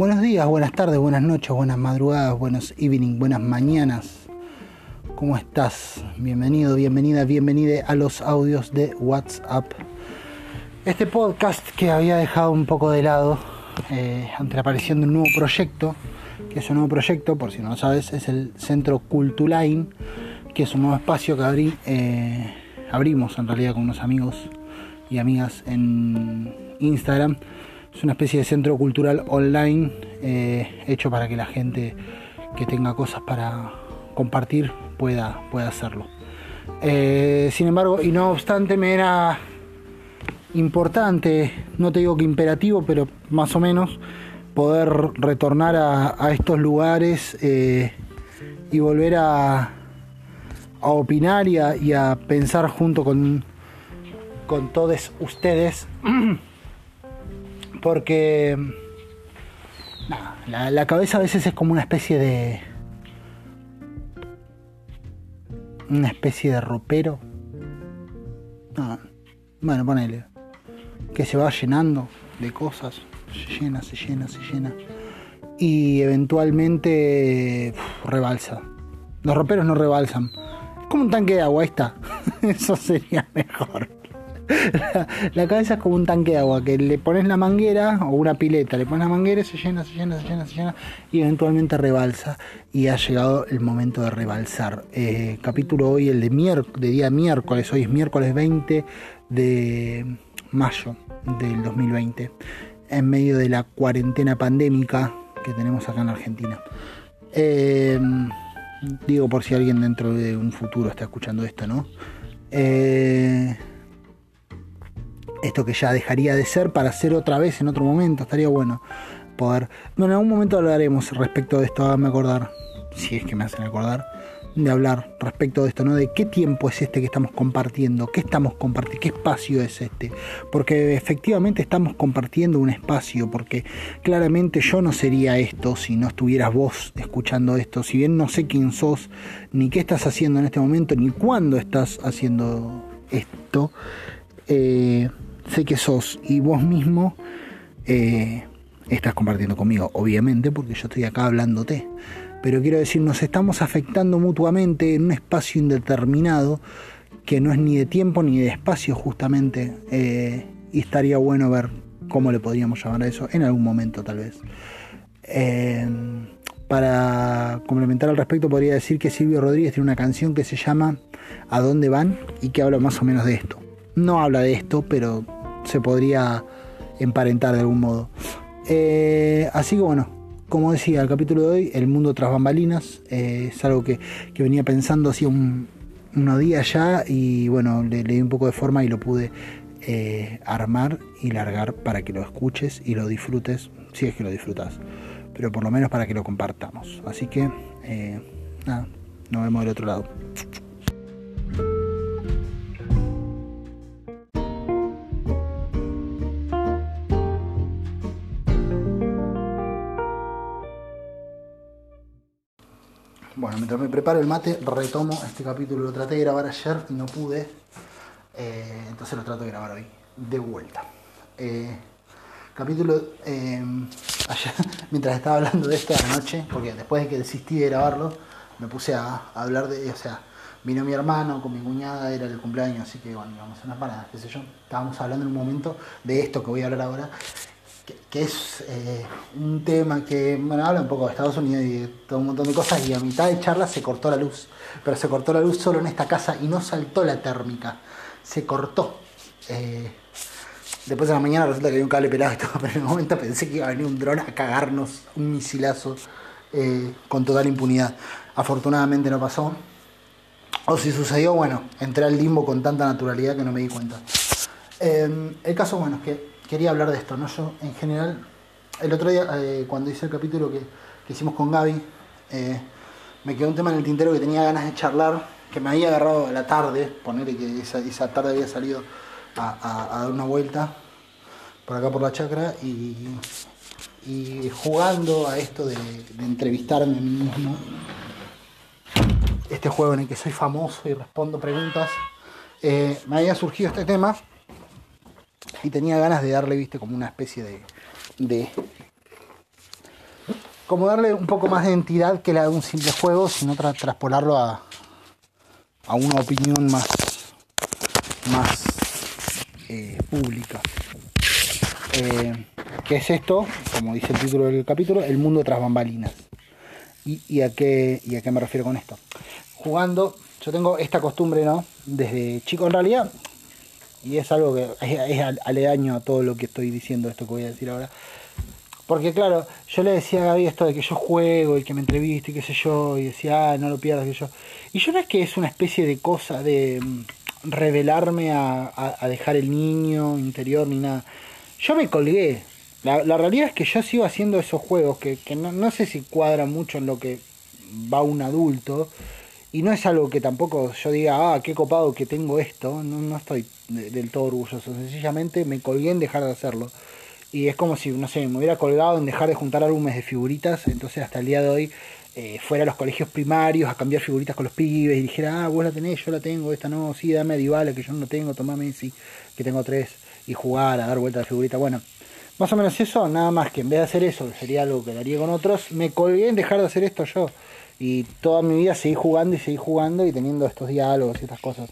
Buenos días, buenas tardes, buenas noches, buenas madrugadas, buenos evening, buenas mañanas. ¿Cómo estás? Bienvenido, bienvenida, bienvenida a los audios de WhatsApp. Este podcast que había dejado un poco de lado eh, ante la aparición de un nuevo proyecto, que es un nuevo proyecto, por si no lo sabes, es el Centro Cultuline, que es un nuevo espacio que eh, abrimos en realidad con unos amigos y amigas en Instagram es una especie de centro cultural online eh, hecho para que la gente que tenga cosas para compartir pueda, pueda hacerlo. Eh, sin embargo, y no obstante, me era importante, no te digo que imperativo, pero más o menos, poder retornar a, estos lugares eh, y volver a, a opinar y a, y a, pensar junto con, con todos ustedes porque la, cabeza a veces es como una especie de. Una especie de ropero. bueno, ponele. Que se va llenando de cosas. Se llena, se llena, se llena. Y eventualmente rebalsa. Los roperos no rebalsan. Es como un tanque de agua, está. Eso sería mejor. la, cabeza es como un tanque de agua, que le pones la manguera o una pileta, le pones la manguera, se llena, se llena, se llena, se llena y eventualmente rebalsa. Y ha llegado el momento de rebalsar. Eh, capítulo hoy, el de, día miércoles, hoy es miércoles 20 de mayo del 2020, en medio de la cuarentena pandémica que tenemos acá en Argentina. Eh, digo por si alguien dentro de un futuro está escuchando esto, ¿no? Eh, esto que ya dejaría de ser para ser otra vez en otro momento. Estaría bueno poder. Bueno, en algún momento hablaremos respecto de esto, me acordar, si es que me hacen acordar, de hablar respecto de esto, ¿no? De qué tiempo es este que estamos compartiendo, qué estamos compartiendo, qué espacio es este. Porque efectivamente estamos compartiendo un espacio, porque claramente yo no sería esto si no estuvieras vos escuchando esto. Si bien no sé quién sos, ni qué estás haciendo en este momento, ni cuándo estás haciendo esto. Eh, sé que sos y vos mismo eh, estás compartiendo conmigo, obviamente, porque yo estoy acá hablándote. Pero quiero decir, nos estamos afectando mutuamente en un espacio indeterminado que no es ni de tiempo ni de espacio justamente. Eh, y estaría bueno ver cómo le podríamos llamar a eso en algún momento tal vez. Eh, para complementar al respecto podría decir que Silvio Rodríguez tiene una canción que se llama ¿A dónde van? y que habla más o menos de esto. No habla de esto, pero se podría emparentar de algún modo. Eh, así que bueno, como decía el capítulo de hoy, el mundo tras bambalinas, eh, es algo que, venía pensando hacía un, unos días ya y bueno, le, di un poco de forma y lo pude eh, armar y largar para que lo escuches y lo disfrutes, si es que lo disfrutas, pero por lo menos para que lo compartamos. Así que, nada, nos vemos del otro lado. Preparo el mate, retomo este capítulo. Lo traté de grabar ayer y no pude. Eh, entonces lo trato de grabar hoy. De vuelta. Eh, capítulo. Eh, mientras estaba hablando de esto anoche, porque después de que desistí de grabarlo, me puse a, hablar de. O sea, vino mi hermano con mi cuñada, era el cumpleaños, así que bueno, íbamos a unas paradas, qué sé yo. Estábamos hablando en un momento de esto que voy a hablar ahora que, es eh, un tema que bueno, habla un poco de Estados Unidos y de todo un montón de cosas y a mitad de charla se cortó la luz, pero se cortó la luz solo en esta casa y no saltó la térmica, se cortó. Eh, después de la mañana resulta que había un cable pelado y todo, pero en el momento pensé que iba a venir un dron a cagarnos un misilazo eh, con total impunidad. Afortunadamente no pasó. O si sucedió, bueno, entré al limbo con tanta naturalidad que no me di cuenta. el caso, bueno, es que quería hablar de esto, ¿no? Yo, en general, el otro día, eh, cuando hice el capítulo que, hicimos con Gaby, eh, me quedó un tema en el tintero que tenía ganas de charlar, que me había agarrado a la tarde, ponerle que esa, tarde había salido a, dar una vuelta por acá por la chacra y, jugando a esto de, entrevistarme a mí mismo, este juego en el que soy famoso y respondo preguntas, eh, me había surgido este tema y tenía ganas de darle, viste, como una especie de, como darle un poco más de entidad que la de un simple juego, sino tra traspolarlo a, a una opinión más, más eh, pública. Eh, ¿Qué es esto? Como dice el título del capítulo, el mundo tras bambalinas. ¿Y, a qué, ¿Y a qué me refiero con esto? Jugando, yo tengo esta costumbre, ¿no? Desde chico en realidad, y es algo que es, aledaño a todo lo que estoy diciendo, esto que voy a decir ahora. Porque claro, yo le decía a Gaby esto de que yo juego y que me entreviste y qué sé yo, y decía, ah, no lo pierdas, que yo. Y yo no es que es una especie de cosa de mm, revelarme a, dejar el niño interior ni nada. Yo me colgué. La, la realidad es que yo sigo haciendo esos juegos que, que no, no sé si cuadran mucho en lo que va un adulto y no es algo que tampoco yo diga, ah, qué copado que tengo esto, no, no estoy del todo orgulloso, sencillamente me colgué en dejar de hacerlo. Y es como si, no sé, me hubiera colgado en dejar de juntar álbumes de figuritas, entonces hasta el día de hoy eh, fuera a los colegios primarios a cambiar figuritas con los pibes y dijera, ah, vos la tenés, yo la tengo, esta no, sí, dame Dybala que yo no tengo, tomame, sí, que tengo tres, y jugar, a dar vuelta de figurita, bueno. Más o menos eso, nada más que en vez de hacer eso, sería algo que daría con otros, me colgué en dejar de hacer esto yo. Y toda mi vida seguí jugando y seguí jugando y teniendo estos diálogos y estas cosas.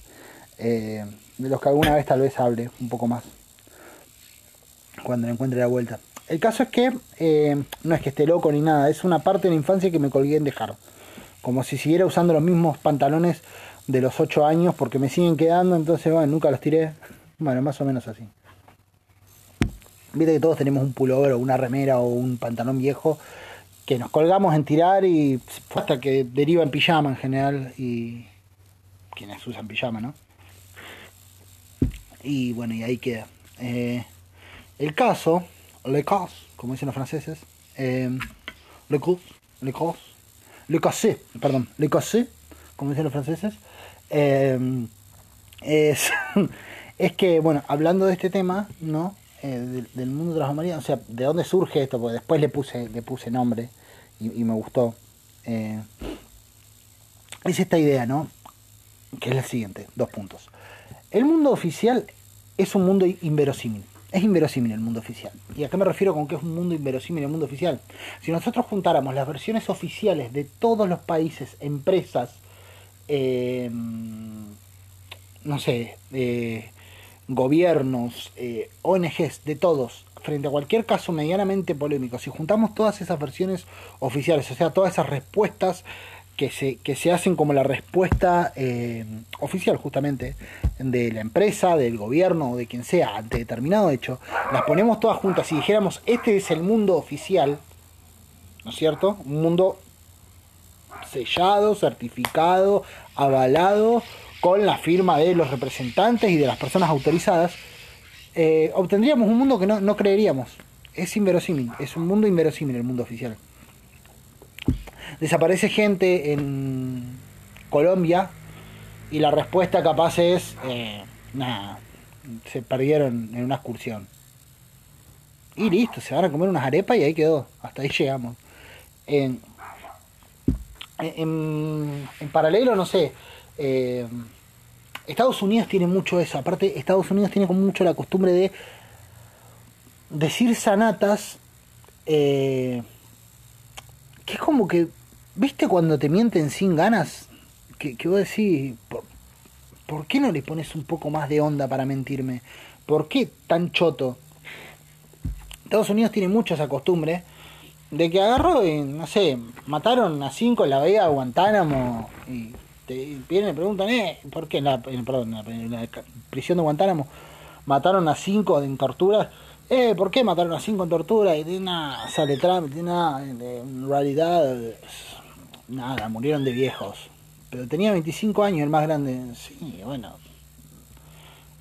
Eh, de los que alguna vez tal vez hable un poco más. Cuando le encuentre la vuelta. El caso es que eh, no es que esté loco ni nada, es una parte de la infancia que me colgué en dejar. Como si siguiera usando los mismos pantalones de los 8 años porque me siguen quedando, entonces bueno, nunca los tiré. Bueno, más o menos así. Viste que todos tenemos un pullover o una remera o un pantalón viejo que nos colgamos en tirar y hasta que deriva en pijama en general y quienes usan pijama, ¿no? Y bueno, y ahí queda. Eh, el caso, le cas, como dicen los franceses, eh, le cause, le cause, le cassé, perdón, le cassé, como dicen los franceses, eh, es, es que, bueno, hablando de este tema, ¿no? Eh, del, mundo de las o sea, ¿de dónde surge esto? Porque después le puse, le puse nombre y, me gustó. Es esta idea, ¿no? Que es la siguiente, dos puntos. El mundo oficial es un mundo inverosímil. Es inverosímil el mundo oficial. ¿Y a qué me refiero con que es un mundo inverosímil el mundo oficial? Si nosotros juntáramos las versiones oficiales de todos los países, empresas, eh, no sé, eh, gobiernos, eh, ONGs, de todos, frente a cualquier caso medianamente polémico, si juntamos todas esas versiones oficiales, o sea, todas esas respuestas que se, que se hacen como la respuesta eh, oficial justamente de la empresa, del gobierno o de quien sea ante determinado hecho, las ponemos todas juntas y dijéramos, este es el mundo oficial, ¿no es cierto? Un mundo sellado, certificado, avalado con la firma de los representantes y de las personas autorizadas, eh, obtendríamos un mundo que no, creeríamos. Es inverosímil, es un mundo inverosímil el mundo oficial. Desaparece gente en Colombia y la respuesta capaz es, eh, nada, se perdieron en una excursión. Y listo, se van a comer unas arepas y ahí quedó, hasta ahí llegamos. En, en, en paralelo, no sé, eh, Estados Unidos tiene mucho eso. Aparte, Estados Unidos tiene como mucho la costumbre de decir sanatas. Eh, que es como que. ¿Viste cuando te mienten sin ganas? Que, que vos decís. ¿por, ¿Por qué no le pones un poco más de onda para mentirme? ¿Por qué tan choto? Estados Unidos tiene mucho esa costumbre de que agarró y, no sé, mataron a cinco en la bahía de Guantánamo y te vienen y preguntan, eh, ¿por qué en la, en prisión de Guantánamo mataron a cinco en tortura? Eh, ¿por qué mataron a cinco en tortura? Y de nada, sale Trump, de nada, en realidad, nada, murieron de viejos. Pero tenía 25 años el más grande. Sí, bueno.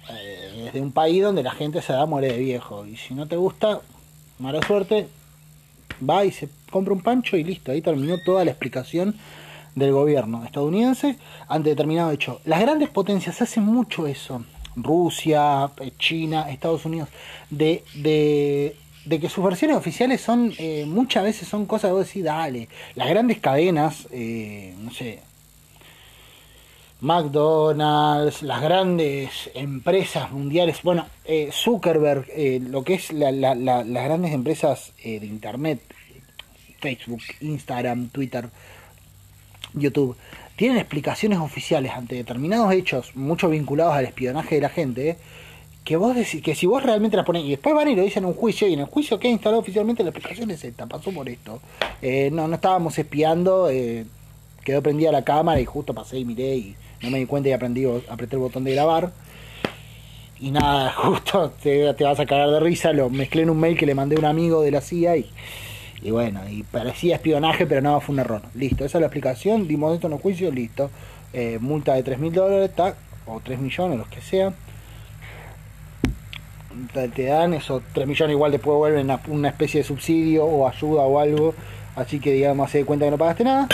Eh, es de un país donde la gente se da muere de viejo. Y si no te gusta, mala suerte, va y se compra un pancho y listo. Ahí terminó toda la explicación del gobierno estadounidense ante determinado hecho. Las grandes potencias hacen mucho eso, Rusia, eh, China, Estados Unidos, de, de, que sus versiones oficiales son, eh, muchas veces son cosas de vos dale, las grandes cadenas, eh, no sé, McDonald's, las grandes empresas mundiales, bueno, Zuckerberg, lo que es las grandes empresas de Internet, Facebook, Instagram, Twitter, YouTube, tienen explicaciones oficiales ante determinados hechos, mucho vinculados al espionaje de la gente, que vos decís, que si vos realmente las pones, y después van y lo dicen en un juicio, y en el juicio que instalado oficialmente la explicación es esta, pasó por esto. Eh, no, no estábamos espiando, eh, quedó prendida la cámara y justo pasé y miré y no me di cuenta y aprendí, apreté el botón de grabar. Y nada, justo te, te vas a cagar de risa, lo mezclé en un mail que le mandé a un amigo de la CIA y y bueno, y parecía espionaje, pero no, fue un error. Listo, esa es la explicación. Dimos esto en los juicios, listo. Eh, multa de 3 mil dólares, o 3 millones, los que sean. Te dan esos 3 millones, igual después vuelven una especie de subsidio o ayuda o algo. Así que, digamos, se de cuenta que no pagaste nada.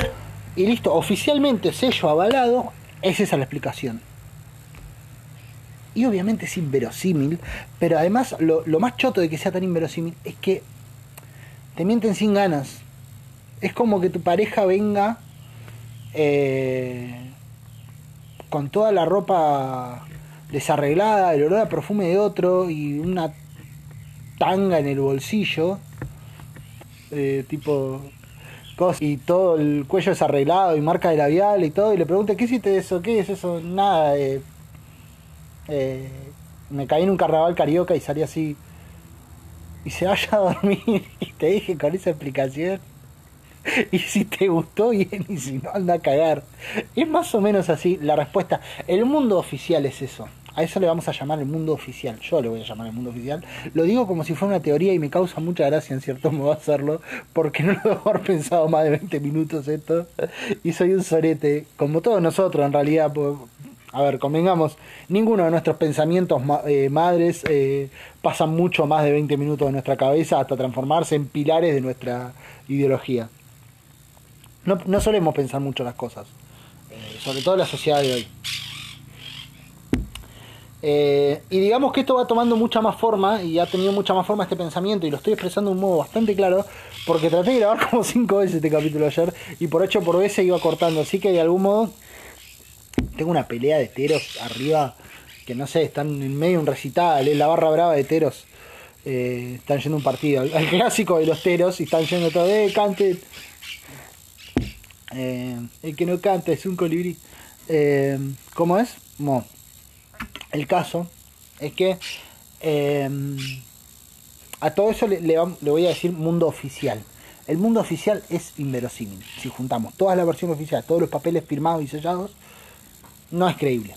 Y listo, oficialmente sello avalado, es esa la explicación. Y obviamente es inverosímil, pero además lo, lo más choto de que sea tan inverosímil es que te mienten sin ganas. Es como que tu pareja venga eh, con toda la ropa desarreglada, el olor a perfume de otro y una tanga en el bolsillo, eh, tipo y todo el cuello desarreglado y marca de labial y todo, y le pregunta, ¿qué hiciste eso? ¿Qué es eso? Nada, eh, me caí en un carnaval carioca y salí así y se vaya a dormir. Y te dije con esa explicación. Y si te gustó bien y si no anda a cagar. Es más o menos así la respuesta. El mundo oficial es eso. A eso le vamos a llamar el mundo oficial. Yo le voy a llamar el mundo oficial. Lo digo como si fuera una teoría y me causa mucha gracia en cierto modo hacerlo. Porque no lo debo haber pensado más de 20 minutos esto. Y soy un sorete. Como todos nosotros en realidad a ver, convengamos, ninguno de nuestros pensamientos eh, madres eh, pasan mucho más de 20 minutos de nuestra cabeza hasta transformarse en pilares de nuestra ideología. No, solemos pensar mucho las cosas, eh, sobre todo en la sociedad de hoy. Y digamos que esto va tomando mucha más forma y ha tenido mucha más forma este pensamiento y lo estoy expresando de un modo bastante claro porque traté de grabar como cinco veces este capítulo ayer y por ocho por veces iba cortando, así que de algún modo tengo una pelea de teros arriba que no sé, están en medio de un recital, es la barra brava de teros. Eh, están yendo un partido, al clásico de los teros y están yendo todo, eh, cante. Eh, el que no canta es un colibrí. Eh, ¿Cómo es? Mo. El caso es que eh, a todo eso le, le, voy a decir mundo oficial. El mundo oficial es inverosímil. Si juntamos toda la versión oficial, todos los papeles firmados y sellados, no es creíble.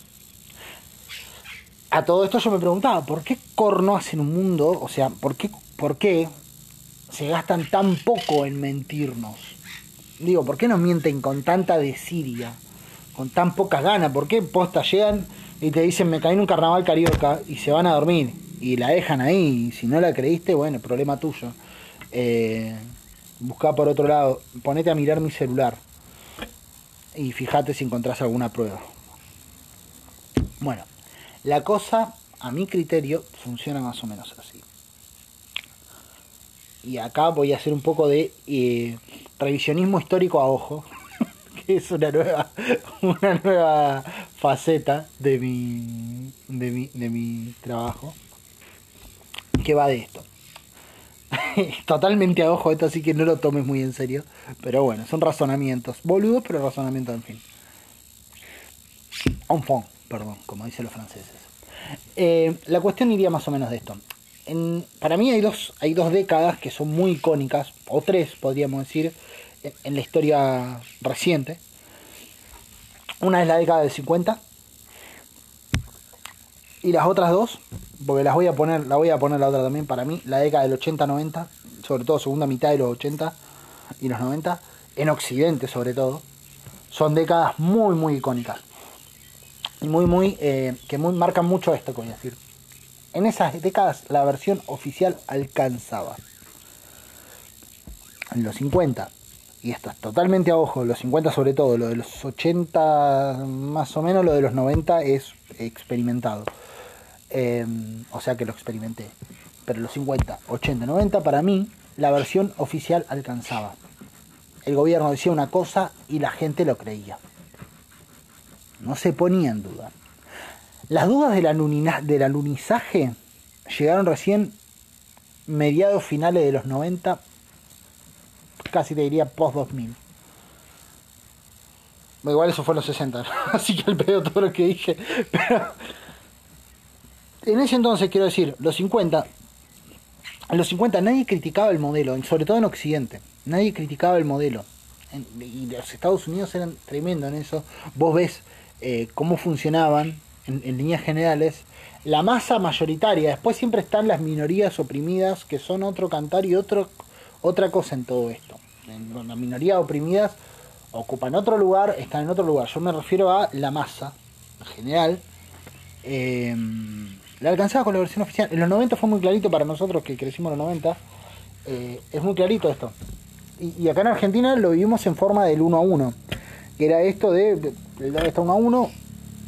A todo esto yo me preguntaba, ¿por qué corno hacen un mundo? O sea, ¿por qué, ¿por qué se gastan tan poco en mentirnos? Digo, ¿por qué nos mienten con tanta desidia? Con tan pocas ganas. ¿Por qué posta llegan y te dicen me caí en un carnaval carioca y se van a dormir? Y la dejan ahí. Y si no la creíste, bueno, problema tuyo. Eh, busca por otro lado. Ponete a mirar mi celular. Y fíjate si encontrás alguna prueba. Bueno, la cosa, a mi criterio, funciona más o menos así. Y acá voy a hacer un poco de eh, revisionismo histórico a ojo, es una nueva, una nueva faceta de mi, de mi, de mi trabajo, que va de esto. Totalmente a ojo esto, así que no lo tomes muy en serio. Pero bueno, son razonamientos. Boludos, pero razonamientos en fin. Un fond perdón, como dicen los franceses. Eh, la cuestión iría más o menos de esto. para mí hay dos, hay dos décadas que son muy icónicas, o tres podríamos decir, en, la historia reciente. Una es la década del 50 y las otras dos, porque las voy a poner, la voy a poner la otra también para mí, la década del 80-90, sobre todo segunda mitad de los 80 y los 90, en Occidente sobre todo, son décadas muy muy icónicas y muy, muy, eh, que marcan mucho esto a decir. En esas décadas la versión oficial alcanzaba. En los 50, y esto es totalmente a ojo, los 50 sobre todo, lo de los 80 más o menos, lo de los 90 es experimentado. Em, o sea que lo experimenté. Pero los 50, 80, 90 para mí la versión oficial alcanzaba. El gobierno decía una cosa y la gente lo creía no se ponía en duda. Las dudas del, alunizaje llegaron recién mediados finales de los 90, casi te diría post 2000. Igual eso fue en los 60, así que al pedo todo lo que dije. Pero en ese entonces, quiero decir, los 50, en los 50 nadie criticaba el modelo, sobre todo en Occidente. Nadie criticaba el modelo. y los Estados Unidos eran tremendo en eso. Vos ves eh, cómo funcionaban en, líneas generales. La masa mayoritaria, después siempre están las minorías oprimidas, que son otro cantar y otro, otra cosa en todo esto. En, las minorías oprimidas ocupan otro lugar, están en otro lugar. Yo me refiero a la masa en general. Eh, la alcanzaba con la versión oficial. En los 90 fue muy clarito para nosotros que crecimos en los 90. Eh, es muy clarito esto. Y, acá en Argentina lo vivimos en forma del 1 a 1. Que era esto de, de está 1 a 1.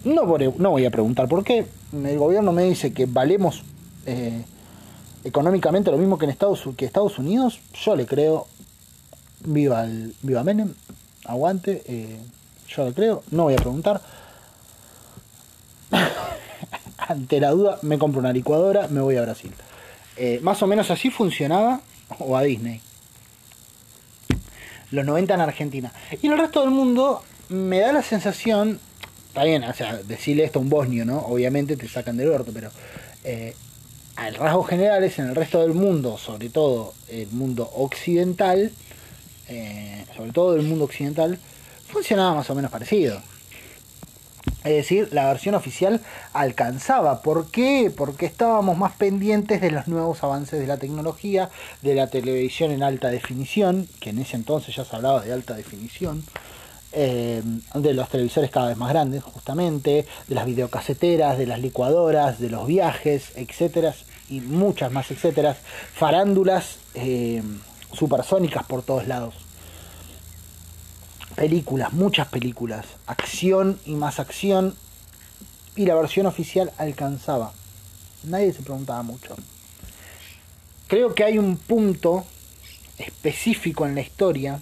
No, no voy a preguntar por qué. El gobierno me dice que valemos eh, económicamente lo mismo que en Estados, que Estados Unidos. Yo le creo. Viva, el, viva Menem. Aguante. Eh, yo le creo. No voy a preguntar. ante la duda me compro una licuadora, me voy a Brasil. Eh, más o menos así funcionaba, o a Disney. Los 90 en Argentina. Y en el resto del mundo me da la sensación, está bien, o sea, decirle esto a un bosnio, ¿no? Obviamente te sacan del orto, pero eh, al rasgos generales en el resto del mundo, sobre todo el mundo occidental, eh, sobre todo el mundo occidental, funcionaba más o menos parecido. Es decir, la versión oficial alcanzaba. ¿Por qué? Porque estábamos más pendientes de los nuevos avances de la tecnología, de la televisión en alta definición, que en ese entonces ya se hablaba de alta definición, eh, de los televisores cada vez más grandes, justamente, de las videocaseteras, de las licuadoras, de los viajes, etcétera, y muchas más, etcétera, farándulas eh, supersónicas por todos lados películas, muchas películas, acción y más acción, y la versión oficial alcanzaba. Nadie se preguntaba mucho. Creo que hay un punto específico en la historia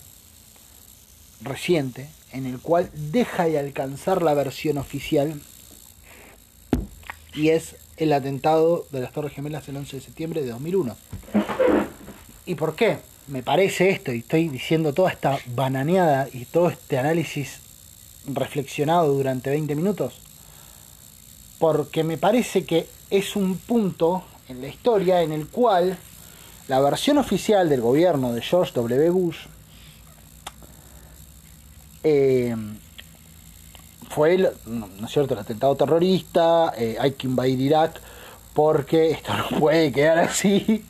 reciente en el cual deja de alcanzar la versión oficial y es el atentado de las Torres Gemelas el 11 de septiembre de 2001. ¿Y por qué? Me parece esto, y estoy diciendo toda esta bananeada y todo este análisis reflexionado durante 20 minutos, porque me parece que es un punto en la historia en el cual la versión oficial del gobierno de George W. Bush eh, fue el, no, es cierto, el atentado terrorista, eh, hay que invadir Irak, porque esto no puede quedar así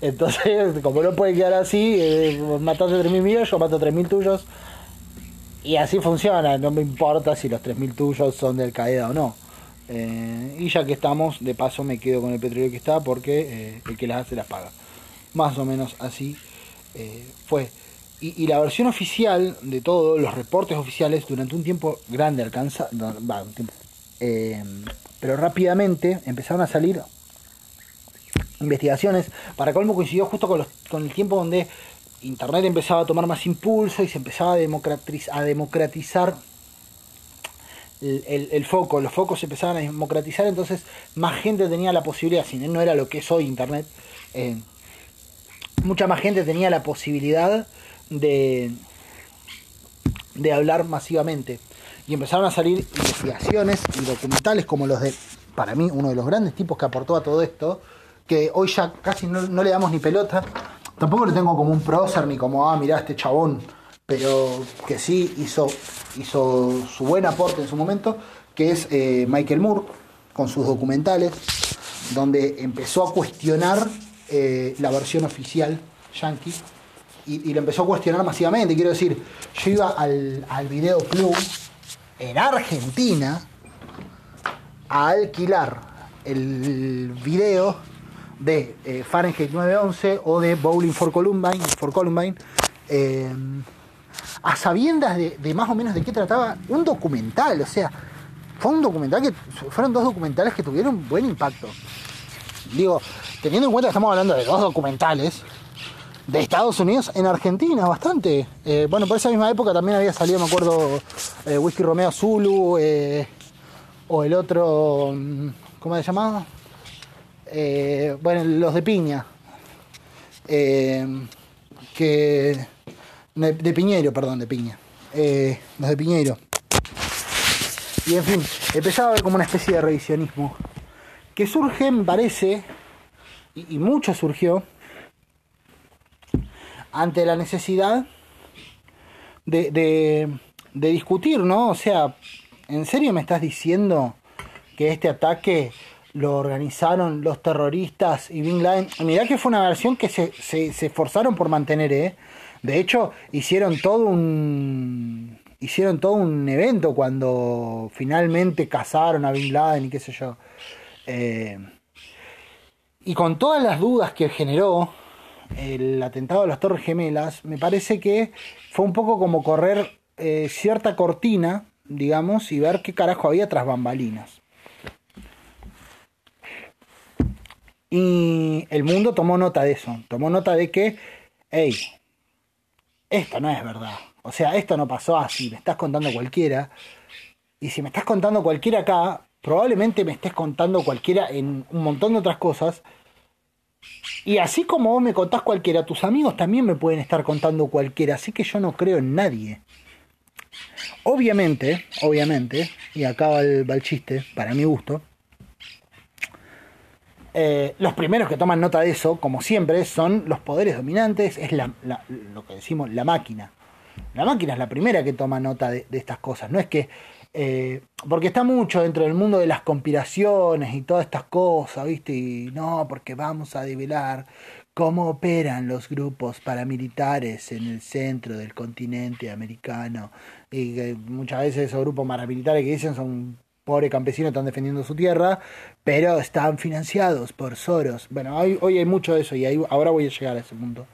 entonces, como no puede quedar así, eh, mataste 3.000 míos, yo mato 3.000 tuyos. Y así funciona, no me importa si los 3.000 tuyos son del Qaeda o no. Eh, y ya que estamos, de paso me quedo con el petróleo que está porque eh, el que las hace las paga. Más o menos así eh, fue. Y, la versión oficial de todo, los reportes oficiales, durante un tiempo grande alcanza, pero rápidamente empezaron a salir investigaciones. Para colmo coincidió justo con, los, con el tiempo donde Internet empezaba a tomar más impulso y se empezaba a, democratizar, a democratizar el, foco. Los focos se empezaban a democratizar, entonces más gente tenía la posibilidad, si no era lo que es hoy Internet, eh, mucha más gente tenía la posibilidad de, de hablar masivamente. Y empezaron a salir investigaciones y documentales como los de, para mí, uno de los grandes tipos que aportó a todo esto, que hoy ya casi no, le damos ni pelota. Tampoco lo tengo como un prócer ni como, ah, mirá este chabón, pero que sí hizo, hizo su buen aporte en su momento, que es eh, Michael Moore, con sus documentales, donde empezó a cuestionar eh, la versión oficial yankee y, lo empezó a cuestionar masivamente. Quiero decir, yo iba al, al Video Club en Argentina a alquilar el video de eh, Fahrenheit 911 o de Bowling for Columbine, for Columbine eh, a sabiendas de, más o menos de qué trataba un documental, o sea, fue un documental que fueron dos documentales que tuvieron buen impacto. Digo, teniendo en cuenta que estamos hablando de dos documentales de Estados Unidos en Argentina, bastante. Eh, bueno, por esa misma época también había salido, me acuerdo, Whisky Romeo Zulu, o el otro, mm, ¿cómo se llamaba? Eh, bueno, los de piña, eh, que De, Piñeiro, perdón, de Piña. Eh, los de Piñeiro. Y en fin, empezaba a ver como una especie de revisionismo. Que surge, me parece, y, y mucho surgió, ante la necesidad de, de, de discutir, ¿no? O sea, ¿en serio me estás diciendo que este ataque lo organizaron los terroristas y Bin Laden? Mirá que fue una versión que se, se, esforzaron por mantener, ¿eh? De hecho, hicieron todo un hicieron todo un evento cuando finalmente cazaron a Bin Laden y qué sé yo. Eh, y con todas las dudas que generó el atentado de las Torres Gemelas, me parece que fue un poco como correr eh, cierta cortina, digamos, y ver qué carajo había tras bambalinas. Y el mundo tomó nota de eso, tomó nota de que, hey, esto no es verdad. O sea, esto no pasó así, me estás contando cualquiera. Y si me estás contando cualquiera acá, probablemente me estés contando cualquiera en un montón de otras cosas. Y así como vos me contás cualquiera, tus amigos también me pueden estar contando cualquiera. Así que yo no creo en nadie. Obviamente, obviamente, y acá va el, el chiste, para mi gusto. Eh, los primeros que toman nota de eso, como siempre, son los poderes dominantes, es lo que decimos la máquina. La máquina es la primera que toma nota de, de estas cosas. No es que. Eh, porque está mucho dentro del mundo de las conspiraciones y todas estas cosas, ¿viste? Y no, porque vamos a develar cómo operan los grupos paramilitares en el centro del continente americano. Y que muchas veces esos grupos paramilitares que dicen son pobres campesinos están defendiendo su tierra, pero están financiados por Soros. Bueno, hoy, hoy hay mucho de eso y ahí, ahora voy a llegar a ese punto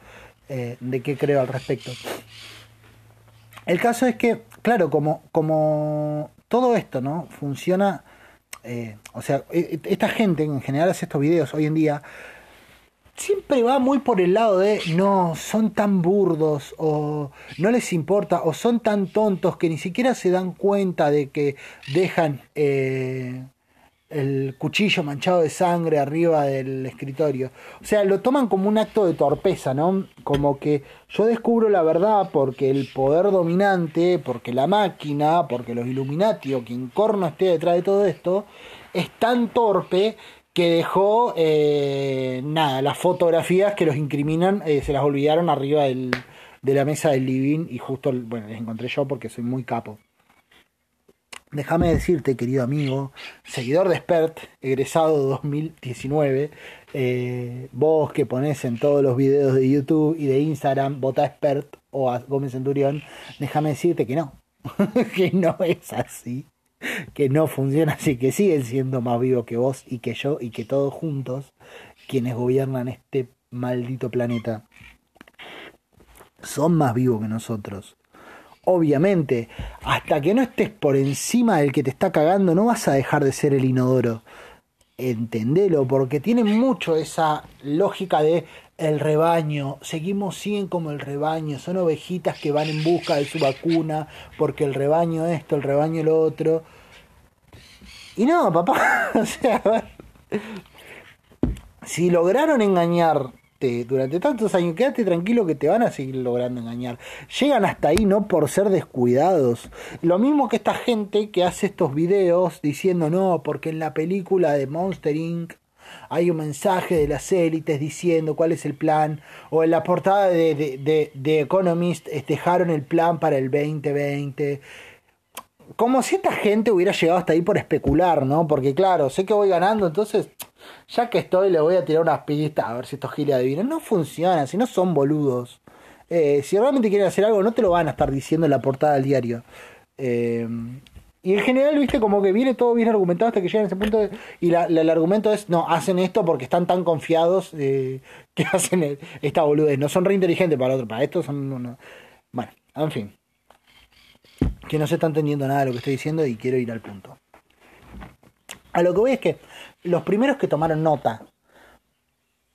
eh, de qué creo al respecto. El caso es que, claro, como, como todo esto, ¿no? Funciona, eh, o sea, esta gente en general hace estos videos hoy en día, siempre va muy por el lado de, no, son tan burdos, o no les importa, o son tan tontos que ni siquiera se dan cuenta de que dejan... Eh, el cuchillo manchado de sangre arriba del escritorio. O sea, lo toman como un acto de torpeza, ¿no? Como que yo descubro la verdad porque el poder dominante, porque la máquina, porque los Illuminati o quien corno esté detrás de todo esto, es tan torpe que dejó, eh, nada, las fotografías que los incriminan, eh, se las olvidaron arriba del, de la mesa del living y justo, bueno, les encontré yo porque soy muy capo. Déjame decirte, querido amigo, seguidor de Expert, egresado 2019, eh, vos que pones en todos los videos de YouTube y de Instagram, vota Expert o a Gómez Centurión, déjame decirte que no, que no es así, que no funciona así, que siguen siendo más vivos que vos y que yo y que todos juntos, quienes gobiernan este maldito planeta, son más vivos que nosotros obviamente, hasta que no estés por encima del que te está cagando, no vas a dejar de ser el inodoro. Entendelo, porque tiene mucho esa lógica de el rebaño, seguimos siguen como el rebaño, son ovejitas que van en busca de su vacuna, porque el rebaño esto, el rebaño lo otro. Y no, papá, o sea, si lograron engañar durante tantos años, quédate tranquilo que te van a seguir logrando engañar. Llegan hasta ahí no por ser descuidados. Lo mismo que esta gente que hace estos videos diciendo no, porque en la película de Monster Inc. hay un mensaje de las élites diciendo cuál es el plan, o en la portada de, de, de, Economist dejaron el plan para el 2020 como si esta gente hubiera llegado hasta ahí por especular, ¿no? Porque claro, sé que voy ganando, entonces ya que estoy, le voy a tirar unas pistas a ver si estos giles adivinan. No funciona, si no son boludos. Eh, si realmente quieren hacer algo, no te lo van a estar diciendo en la portada del diario. Eh, y en general, viste, como que viene todo bien argumentado hasta que llegan a ese punto. y la, el argumento es: no, hacen esto porque están tan confiados eh, que hacen esta boludez. No son re inteligentes para otro, para esto son. No, bueno, en fin. Que no se está entendiendo nada de lo que estoy diciendo y quiero ir al punto. A lo que voy es que los primeros que tomaron nota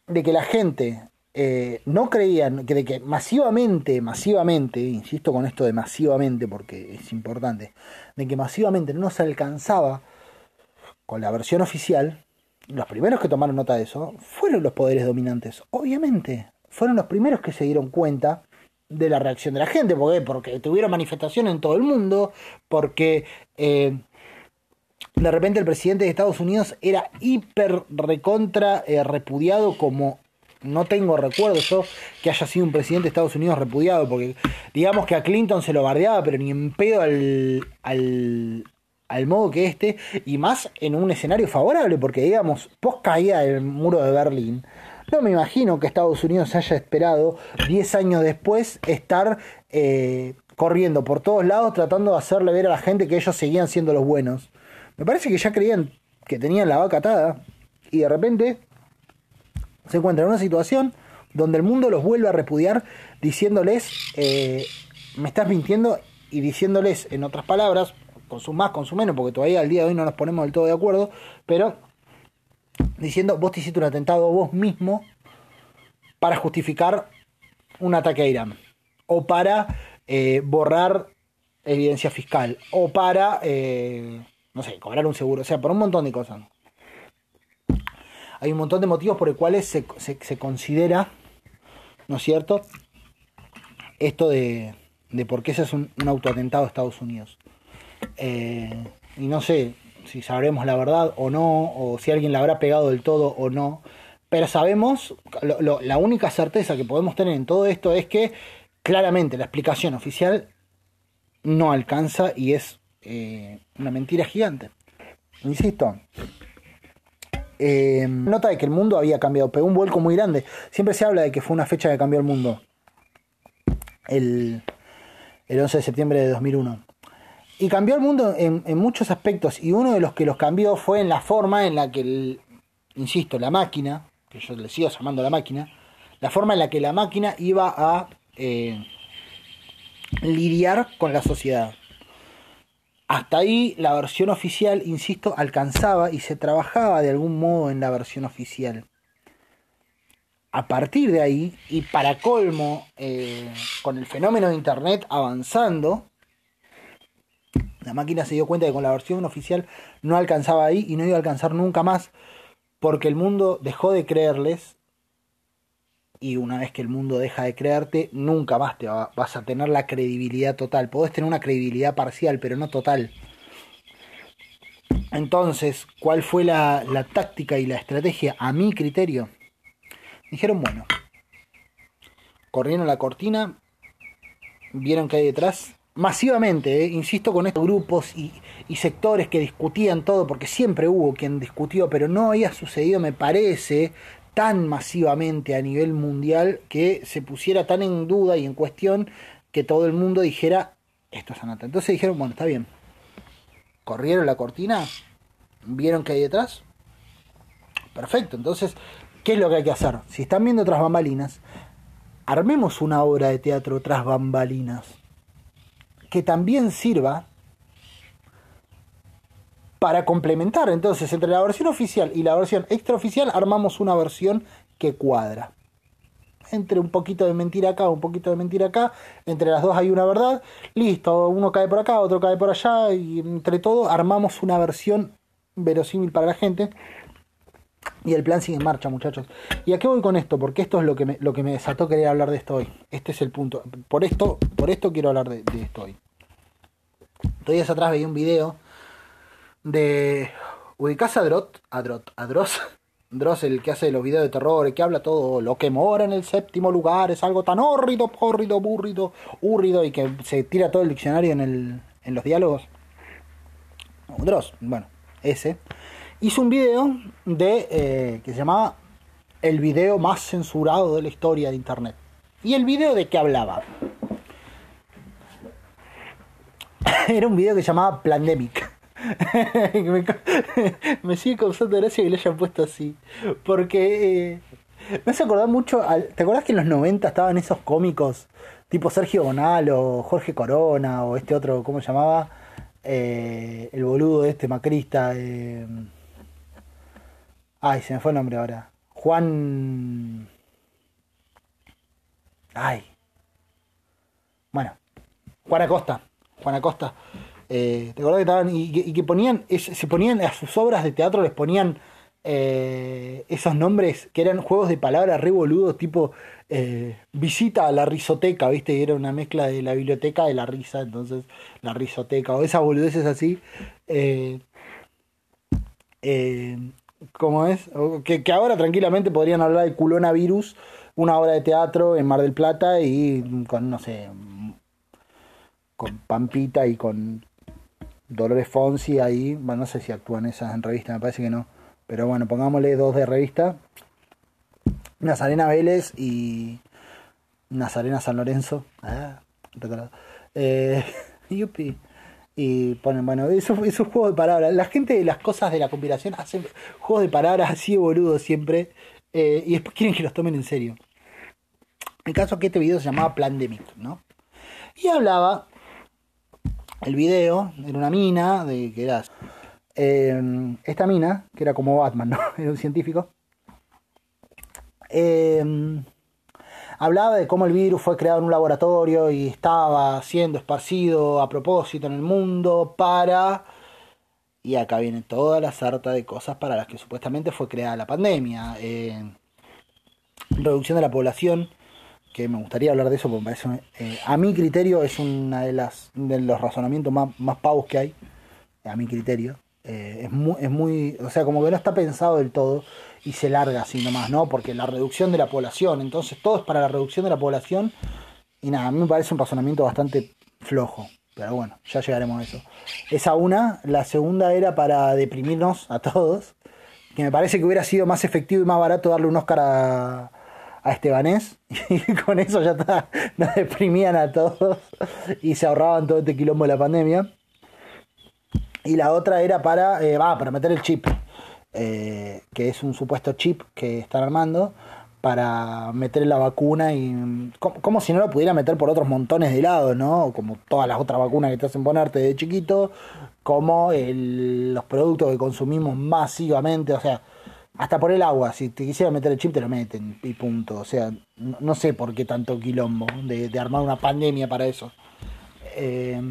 de que la gente eh, no creían, que de que masivamente, masivamente, insisto con esto de masivamente porque es importante, de que masivamente no se alcanzaba con la versión oficial, los primeros que tomaron nota de eso fueron los poderes dominantes, obviamente, fueron los primeros que se dieron cuenta de la reacción de la gente, porque, tuvieron manifestación en todo el mundo, porque eh, de repente el presidente de Estados Unidos era hiper recontra eh, repudiado como no tengo recuerdo yo que haya sido un presidente de Estados Unidos repudiado, porque digamos que a Clinton se lo bardeaba, pero ni en pedo al, al, al modo que este, y más en un escenario favorable, porque digamos, post caída del muro de Berlín, no me imagino que Estados Unidos haya esperado 10 años después estar eh, corriendo por todos lados tratando de hacerle ver a la gente que ellos seguían siendo los buenos. Me parece que ya creían que tenían la vaca atada y de repente se encuentran en una situación donde el mundo los vuelve a repudiar diciéndoles, eh, me estás mintiendo y diciéndoles, en otras palabras, con su más, con su menos, porque todavía al día de hoy no nos ponemos del todo de acuerdo, pero diciendo, vos te hiciste un atentado vos mismo para justificar un ataque a Irán, o para eh, borrar evidencia fiscal, o para, eh, no sé, cobrar un seguro, o sea, por un montón de cosas. Hay un montón de motivos por los cuales se, se, considera, ¿no es cierto?, esto de, de por qué ese es un, un autoatentado a Estados Unidos. Eh, y no sé si sabremos la verdad o no, o si alguien la habrá pegado del todo o no. Pero sabemos, la única certeza que podemos tener en todo esto es que claramente la explicación oficial no alcanza y es eh, una mentira gigante. Insisto, eh, nota de que el mundo había cambiado, pegó un vuelco muy grande. Siempre se habla de que fue una fecha que cambió el mundo. El, el 11 de septiembre de 2001. Y cambió el mundo en, muchos aspectos y uno de los que los cambió fue en la forma en la que, insisto, la máquina, que yo le sigo llamando la máquina, la forma en la que la máquina iba a eh, lidiar con la sociedad. Hasta ahí la versión oficial, insisto, alcanzaba y se trabajaba de algún modo en la versión oficial. A partir de ahí, y para colmo, eh, con el fenómeno de Internet avanzando, la máquina se dio cuenta que con la versión oficial no alcanzaba ahí y no iba a alcanzar nunca más porque el mundo dejó de creerles y una vez que el mundo deja de creerte, nunca más te vas a tener la credibilidad total. Podés tener una credibilidad parcial, pero no total. Entonces, ¿cuál fue la, la táctica y la estrategia a mi criterio? Dijeron, bueno, corrieron la cortina, vieron que hay detrás, masivamente, eh, insisto, con estos grupos y, sectores que discutían todo, porque siempre hubo quien discutió, pero no había sucedido, me parece, tan masivamente a nivel mundial que se pusiera tan en duda y en cuestión que todo el mundo dijera, esto es Anata. Entonces dijeron, bueno, está bien. Corrieron la cortina, vieron que hay detrás. Perfecto, entonces, ¿qué es lo que hay que hacer? Si están viendo otras bambalinas, armemos una obra de teatro tras bambalinas que también sirva para complementar. Entonces, entre la versión oficial y la versión extraoficial, armamos una versión que cuadra. Entre un poquito de mentira acá, un poquito de mentira acá, entre las dos hay una verdad, listo, uno cae por acá, otro cae por allá, y entre todo armamos una versión verosímil para la gente. Y el plan sigue en marcha, muchachos. ¿Y a qué voy con esto? Porque esto es lo que me, lo que me desató querer hablar de esto hoy. Este es el punto. Por esto, por esto quiero hablar de, esto hoy. Dos días atrás veía un video de. ¿Ubicás a Drot? A Drot. A Dross. Dross, el que hace los videos de terror, el que habla todo lo que mora en el séptimo lugar, es algo tan hórrido, hórrido, burrido, hurrido y que se tira todo el diccionario en, el, en los diálogos. Dross, bueno, ese hizo un video de eh, que se llamaba el video más censurado de la historia de internet. ¿Y el video de qué hablaba? Era un video que se llamaba Plandemic. me, me, sigue causando gracia que lo hayan puesto así. Porque eh, me hace acordar mucho. ¿Te acordás que en los 90 estaban esos cómicos tipo Sergio Bonal o Jorge Corona o este otro, ¿cómo se llamaba? Eh, el boludo de este macrista. Eh, Ay, se me fue el nombre ahora. Juan. Ay. Bueno, Juan Acosta. Juan Acosta. Eh, ¿Te acordás que estaban y, que ponían, se ponían a sus obras de teatro, les ponían eh, esos nombres que eran juegos de palabras re boludos, tipo eh, visita a la risoteca, ¿viste? Y era una mezcla de la biblioteca de la risa, entonces la risoteca, o esas boludeces así. ¿Cómo es? Que, que, ahora tranquilamente podrían hablar de culona virus una obra de teatro en Mar del Plata y con, no sé, con Pampita y con Dolores Fonsi ahí. Bueno, no sé si actúan esas en revista, me parece que no. Pero bueno, pongámosle dos de revista. Nazarena Vélez y Nazarena San Lorenzo. Ah, eh, yupi. Y ponen, bueno, esos, esos juegos de palabras. La gente de las cosas de la conspiración hacen juegos de palabras así boludo siempre. Eh, y después quieren que los tomen en serio. El caso es que este video se llamaba Plandemic, ¿no? Y hablaba, el video, era una mina, de que era eh, esta mina, que era como Batman, ¿no? Era un científico. Eh, hablaba de cómo el virus fue creado en un laboratorio y estaba siendo esparcido a propósito en el mundo para... Y acá viene toda la sarta de cosas para las que supuestamente fue creada la pandemia. Eh, reducción de la población, que me gustaría hablar de eso porque parece, eh, a mi criterio es una de las de los razonamientos más, más pavos que hay, a mi criterio. Eh, es, muy, es muy, o sea, como que no está pensado del todo y se larga así nomás, ¿no? Porque la reducción de la población, entonces todo es para la reducción de la población y nada, a mí me parece un razonamiento bastante flojo. Pero bueno, ya llegaremos a eso. Esa una. La segunda era para deprimirnos a todos. Que me parece que hubiera sido más efectivo y más barato darle un Oscar a, a Estebanés y con eso ya está, nos deprimían a todos y se ahorraban todo este quilombo de la pandemia. Y la otra era para, eh, para meter el chip, eh, que es un supuesto chip que están armando para meter la vacuna y como, si no lo pudiera meter por otros montones de lados, ¿no? Como todas las otras vacunas que te hacen ponerte de chiquito, como los productos que consumimos masivamente, o sea, hasta por el agua, si te quisiera meter el chip te lo meten y punto. O sea, no, sé por qué tanto quilombo de, armar una pandemia para eso. Eh,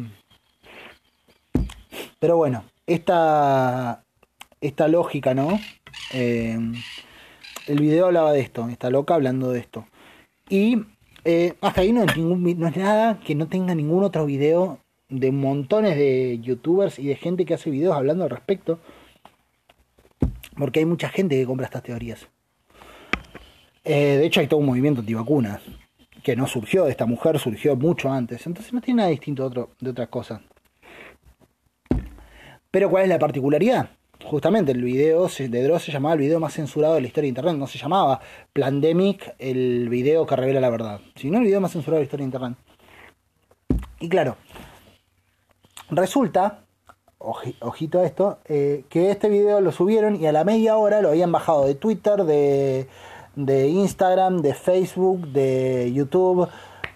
pero bueno, esta, esta lógica, ¿no? Eh, el video hablaba de esto, está loca hablando de esto. Y eh, hasta ahí no es, nada que no tenga ningún otro video de montones de youtubers y de gente que hace videos hablando al respecto. Porque hay mucha gente que compra estas teorías. Eh, de hecho, hay todo un movimiento antivacunas que no surgió de esta mujer, surgió mucho antes. Entonces no tiene nada distinto de, otro, de otras cosas. Pero ¿cuál es la particularidad? Justamente el video de Dross se llamaba el video más censurado de la historia de Internet. No se llamaba Plandemic, el video que revela la verdad, sino el video más censurado de la historia de Internet. Y claro, resulta ojito a esto, eh, que este video lo subieron y a la media hora lo habían bajado de Twitter, de, de Instagram, de Facebook, de YouTube,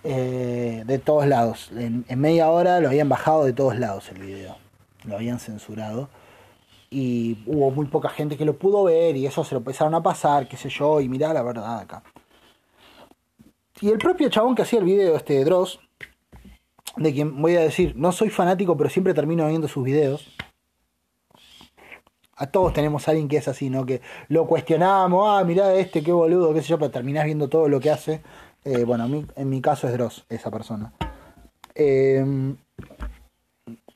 eh, de todos lados. En, media hora lo habían bajado de todos lados el video, lo habían censurado. Y hubo muy poca gente que lo pudo ver y eso se lo empezaron a pasar, qué sé yo, y mirá la verdad acá. Y el propio chabón que hacía el video, este Dross, de quien voy a decir, no soy fanático, pero siempre termino viendo sus videos. A todos tenemos a alguien que es así, ¿no? Que lo cuestionamos, ah, mirá este, qué boludo, qué sé yo, pero terminás viendo todo lo que hace. Eh, bueno, en mi caso es Dross, esa persona. Eh,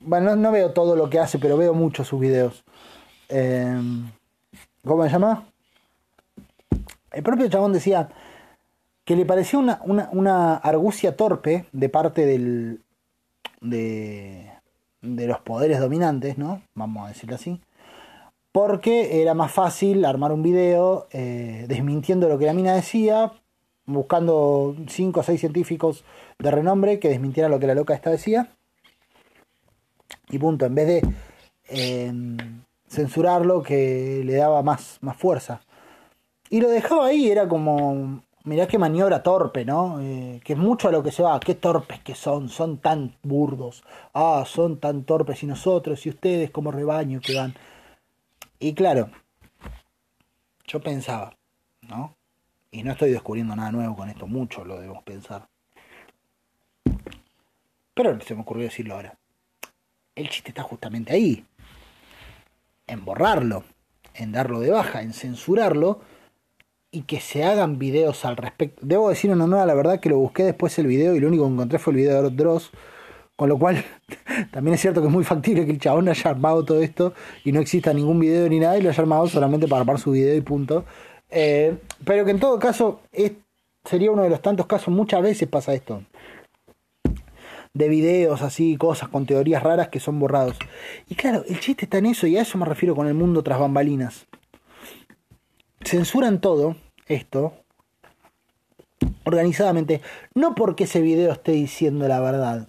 bueno, no, veo todo lo que hace, pero veo mucho sus videos. Eh, ¿Cómo se llama? El propio chabón decía que le parecía una, una argucia torpe de parte del, de, los poderes dominantes, ¿no? Vamos a decirlo así. Porque era más fácil armar un video eh, desmintiendo lo que la mina decía, buscando cinco o seis científicos de renombre que desmintieran lo que la loca esta decía. Y punto, en vez de em, censurarlo, que le daba más, más fuerza. Y lo dejaba ahí, era como mirá qué maniobra torpe, ¿no? Eh, que es mucho a lo que se va, qué torpes que son, son tan burdos, ah, son tan torpes y nosotros y ustedes como rebaño que van. Y claro, yo pensaba, ¿no? Y no estoy descubriendo nada nuevo con esto, mucho lo debemos pensar. Pero se me ocurrió decirlo ahora. El chiste está justamente ahí, en borrarlo, en darlo de baja, en censurarlo y que se hagan videos al respecto. Debo decir en honor a la verdad que lo busqué después el video y lo único que encontré fue el video de Dross, con lo cual también es cierto que es muy factible que el chabón haya armado todo esto y no exista ningún video ni nada y lo haya armado solamente para armar su video y punto. Eh, pero que en todo caso sería uno de los tantos casos, muchas veces pasa esto. De videos así, cosas con teorías raras que son borrados. Y claro, el chiste está en eso y a eso me refiero con el mundo tras bambalinas. Censuran todo esto organizadamente, no porque ese video esté diciendo la verdad,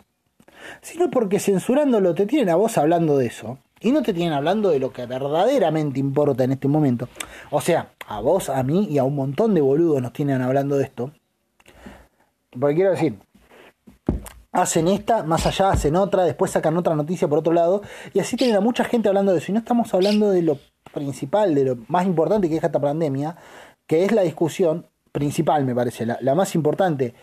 sino porque censurándolo te tienen a vos hablando de eso y no te tienen hablando de lo que verdaderamente importa en este momento. O sea, a vos, a mí y a un montón de boludos nos tienen hablando de esto. Porque quiero decir, hacen esta, más allá hacen otra, después sacan otra noticia por otro lado, y así tienen a mucha gente hablando de eso. Y no estamos hablando de lo principal, de lo más importante que es esta pandemia, que es la discusión principal, me parece, la, más importante,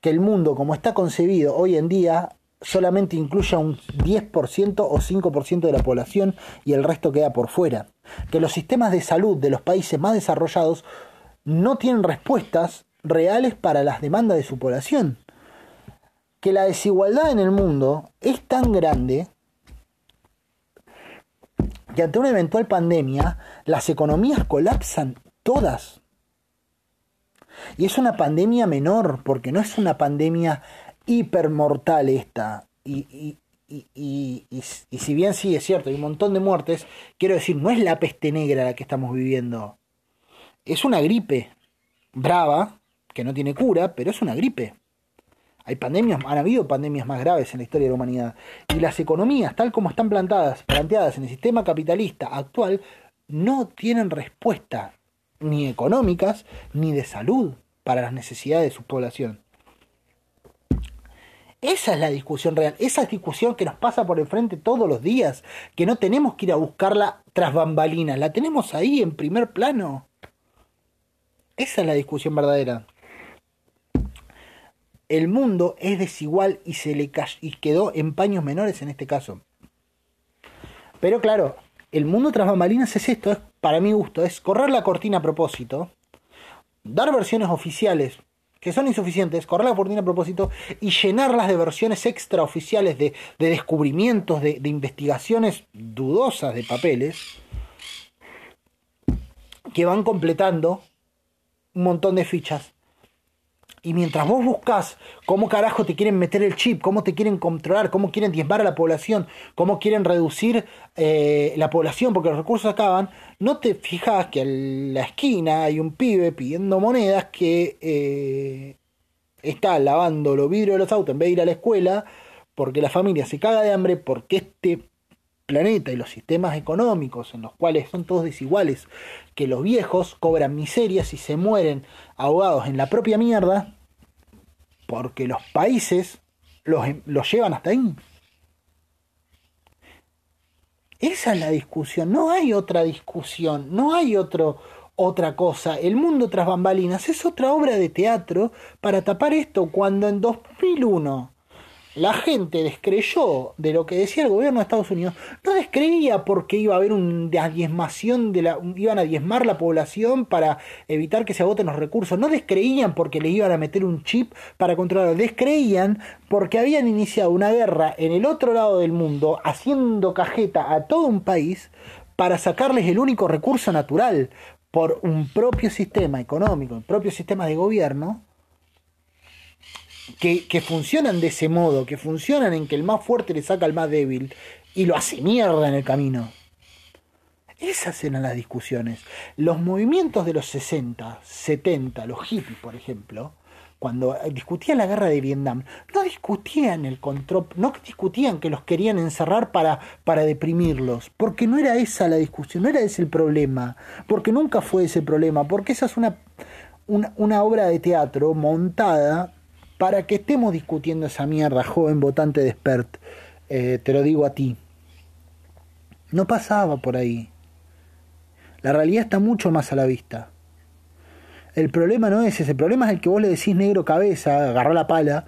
que el mundo como está concebido hoy en día solamente incluya un 10% o 5% de la población y el resto queda por fuera. Que los sistemas de salud de los países más desarrollados no tienen respuestas reales para las demandas de su población. Que la desigualdad en el mundo es tan grande que ante una eventual pandemia las economías colapsan todas. Y es una pandemia menor, porque no es una pandemia hipermortal esta. Y, y, y, y, si bien sí es cierto, hay un montón de muertes, quiero decir, no es la peste negra la que estamos viviendo. Es una gripe brava, que no tiene cura, pero es una gripe. Hay pandemias, han habido pandemias más graves en la historia de la humanidad. Y las economías, tal como están plantadas, planteadas en el sistema capitalista actual, no tienen respuesta ni económicas ni de salud para las necesidades de su población. Esa es la discusión real, esa es discusión que nos pasa por enfrente todos los días, que no tenemos que ir a buscarla tras bambalinas, la tenemos ahí en primer plano. Esa es la discusión verdadera. El mundo es desigual y se le y quedó en paños menores en este caso. Pero claro, el mundo tras bambalinas es esto, es para mi gusto, es correr la cortina a propósito, dar versiones oficiales que son insuficientes, correr la cortina a propósito y llenarlas de versiones extraoficiales de, de descubrimientos, de, de investigaciones dudosas de papeles, que van completando un montón de fichas y mientras vos buscas cómo carajo te quieren meter el chip, cómo te quieren controlar, cómo quieren diezmar a la población, cómo quieren reducir eh, la población porque los recursos acaban, no te fijas que en la esquina hay un pibe pidiendo monedas que eh, está lavando los vidrios de los autos en vez de ir a la escuela porque la familia se caga de hambre, porque este planeta y los sistemas económicos en los cuales son todos desiguales, que los viejos cobran miserias y se mueren ahogados en la propia mierda, porque los países los, los llevan hasta ahí. Esa es la discusión, no hay otra discusión, no hay otro, otra cosa. El mundo tras bambalinas es otra obra de teatro para tapar esto cuando en 2001 la gente descreyó de lo que decía el gobierno de Estados Unidos, no descreía porque iba a haber una diezmación de la, iban a diezmar la población para evitar que se agoten los recursos, no descreían porque le iban a meter un chip para controlarlo, descreían porque habían iniciado una guerra en el otro lado del mundo, haciendo cajeta a todo un país para sacarles el único recurso natural por un propio sistema económico, un propio sistema de gobierno, que, funcionan de ese modo, que funcionan en que el más fuerte le saca al más débil y lo hace mierda en el camino. Esas eran las discusiones. Los movimientos de los 60, 70, los hippies, por ejemplo, cuando discutían la guerra de Vietnam, no discutían el control, no discutían que los querían encerrar para, para deprimirlos, porque no era esa la discusión, no era ese el problema, porque nunca fue ese el problema, porque esa es una, una, una obra de teatro montada para que estemos discutiendo esa mierda, joven votante de Spert, eh, te lo digo a ti. No pasaba por ahí. La realidad está mucho más a la vista. El problema no es ese, el problema es el que vos le decís negro cabeza, agarrá la pala,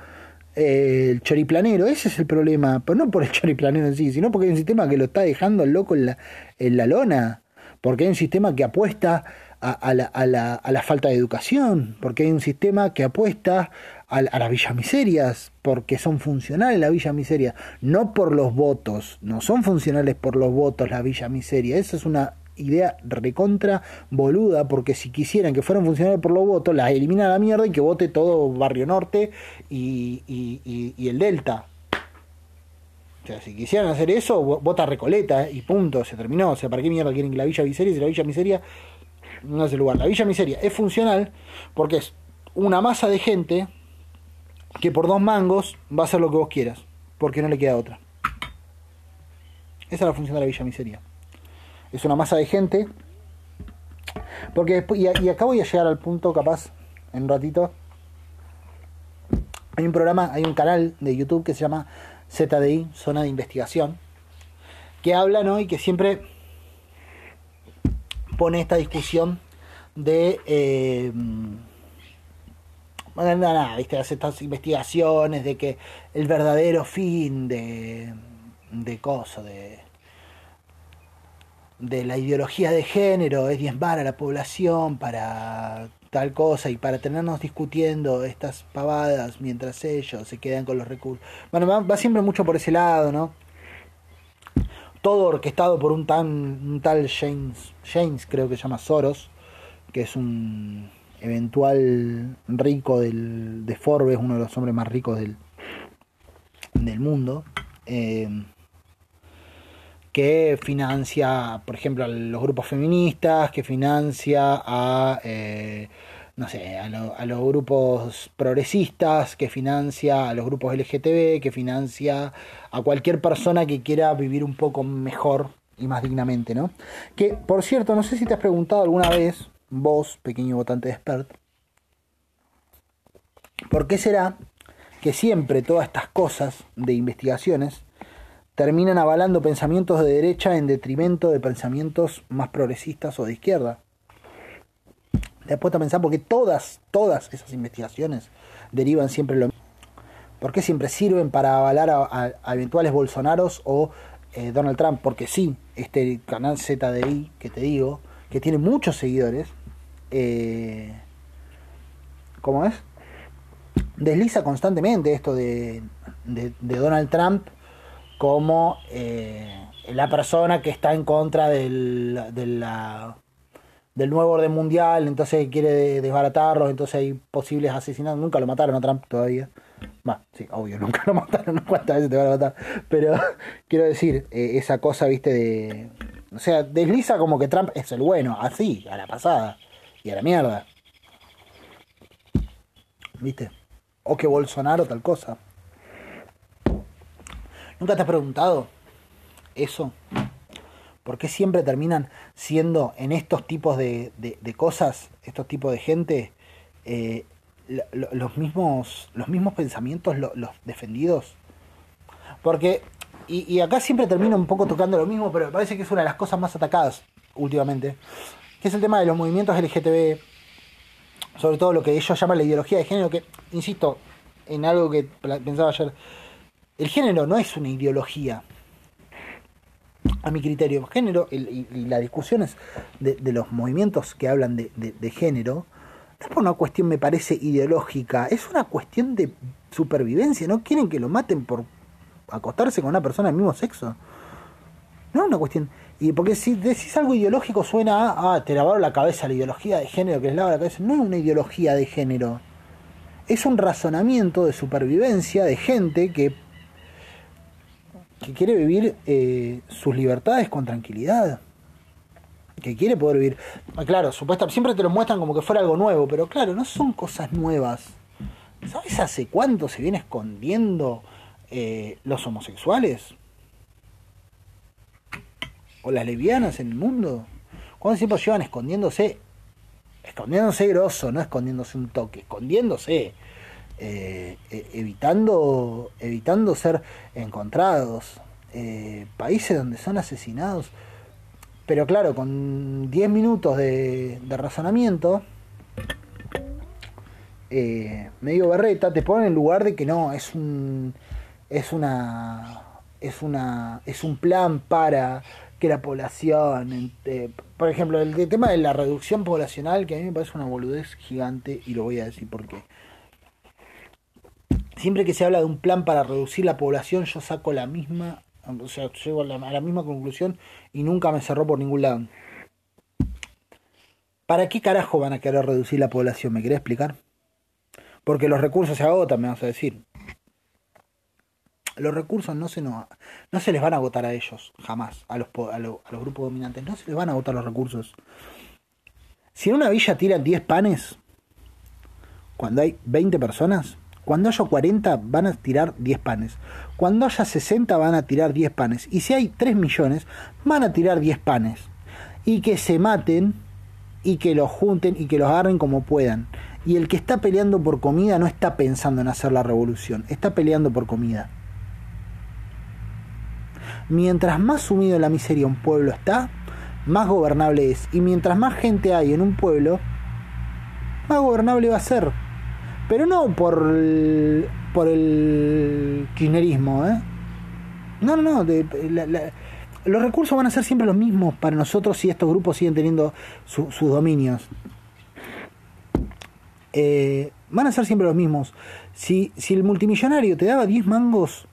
eh, el choriplanero, ese es el problema, pero no por el choriplanero en sí, sino porque hay un sistema que lo está dejando loco en la, en la lona. porque hay un sistema que apuesta a, la, a, la, a, la, falta de educación, porque hay un sistema que apuesta a, las villas miserias, porque son funcionales las villas miserias, no por los votos, no son funcionales por los votos las villas miserias, esa es una idea recontra boluda, porque si quisieran que fueran funcionales por los votos, las elimina la mierda y que vote todo Barrio Norte y, y, el Delta. O sea, si quisieran hacer eso, vota Recoleta y punto, se terminó. O sea, ¿para qué mierda quieren que la Villa Miseria? Si la Villa Miseria no es el lugar. La Villa Miseria es funcional porque es una masa de gente que por dos mangos va a hacer lo que vos quieras, porque no le queda otra. Esa es la función de la Villa Miseria. Es una masa de gente. Porque después, y, acá voy a llegar al punto capaz en un ratito. Hay un programa, hay un canal de YouTube que se llama ZDI, Zona de Investigación, que habla, ¿no? Y que siempre pone esta discusión de eh, bueno, nada, ¿viste? hace estas investigaciones de que el verdadero fin de de cosas de de la ideología de género es diezmar a la población para tal cosa y para tenernos discutiendo estas pavadas mientras ellos se quedan con los recursos. Bueno, va, va siempre mucho por ese lado, ¿no? todo orquestado por un, tan, un tal James, James, creo que se llama Soros, que es un eventual rico del, de Forbes, uno de los hombres más ricos del, del mundo, eh, que financia, por ejemplo, a los grupos feministas, que financia a... Eh, no sé, a, a, los grupos progresistas, que financia a los grupos LGTB, que financia a cualquier persona que quiera vivir un poco mejor y más dignamente, ¿no? Que, por cierto, no sé si te has preguntado alguna vez, vos, pequeño votante de expert, ¿por qué será que siempre todas estas cosas de investigaciones terminan avalando pensamientos de derecha en detrimento de pensamientos más progresistas o de izquierda? te has puesto a pensar porque todas, todas esas investigaciones derivan siempre lo mismo. ¿Por qué siempre sirven para avalar a, eventuales Bolsonaros o eh, Donald Trump? Porque sí, este canal ZDI que te digo, que tiene muchos seguidores, eh, ¿cómo es? Desliza constantemente esto de, Donald Trump como eh, la persona que está en contra del, del nuevo orden mundial, entonces quiere desbaratarlos, entonces hay posibles asesinatos. Nunca lo mataron a Trump todavía. Va, sí, obvio, nunca lo mataron, cuántas veces te van a matar. Pero quiero decir, eh, esa cosa, viste, de. O sea, desliza como que Trump es el bueno, así, a la pasada. Y a la mierda. ¿Viste? O que Bolsonaro tal cosa. ¿Nunca te has preguntado eso? ¿Por qué siempre terminan siendo en estos tipos de, cosas, estos tipos de gente, eh, los, mismos, los mismos pensamientos los defendidos? Porque, y, acá siempre termino un poco tocando lo mismo, pero me parece que es una de las cosas más atacadas últimamente, que es el tema de los movimientos LGTB, sobre todo lo que ellos llaman la ideología de género, que, insisto, en algo que pensaba ayer, el género no es una ideología, a mi criterio, género y, las discusiones de, los movimientos que hablan de, género, es por una cuestión, me parece, ideológica, es una cuestión de supervivencia, no quieren que lo maten por acostarse con una persona del mismo sexo. No es una cuestión. Y porque si decís algo ideológico suena a, ah, te lavaron la cabeza la ideología de género que les lava la cabeza. No es una ideología de género. Es un razonamiento de supervivencia de gente que que quiere vivir eh, sus libertades con tranquilidad, que quiere poder vivir. Ah, claro, supuestamente siempre te lo muestran como que fuera algo nuevo, pero claro, no son cosas nuevas. ¿Sabes hace cuánto se viene escondiendo eh, los homosexuales? ¿O las lesbianas en el mundo? ¿Cuánto tiempo llevan escondiéndose? Escondiéndose grosso, no escondiéndose un toque, escondiéndose. Eh, e, evitando, evitando ser encontrados, eh, países donde son asesinados. Pero claro, con 10 minutos de, razonamiento, eh, medio berreta, te pone en lugar de que no, es un. es una. es una. es un plan para que la población, eh, por ejemplo, el, tema de la reducción poblacional, que a mí me parece una boludez gigante, y lo voy a decir por qué. Siempre que se habla de un plan para reducir la población, yo saco la misma, o sea, llego a la misma conclusión y nunca me cerró por ningún lado. ¿Para qué carajo van a querer reducir la población? ¿Me querés explicar? Porque los recursos se agotan, me vas a decir. Los recursos no se, no, no se les van a agotar a ellos, jamás, a los, a, los, grupos dominantes. No se les van a agotar los recursos. Si en una villa tiran 10 panes, cuando hay 20 personas, cuando haya 40 van a tirar 10 panes. Cuando haya 60 van a tirar 10 panes. Y si hay 3 millones, van a tirar 10 panes. Y que se maten y que los junten y que los agarren como puedan. Y el que está peleando por comida no está pensando en hacer la revolución, está peleando por comida. Mientras más sumido en la miseria un pueblo está, más gobernable es. Y mientras más gente hay en un pueblo, más gobernable va a ser. Pero no por el, por el kirchnerismo, ¿eh? No, no, no. Los recursos van a ser siempre los mismos para nosotros si estos grupos siguen teniendo sus dominios. Eh, van a ser siempre los mismos. Si, si el multimillonario te daba 10 mangos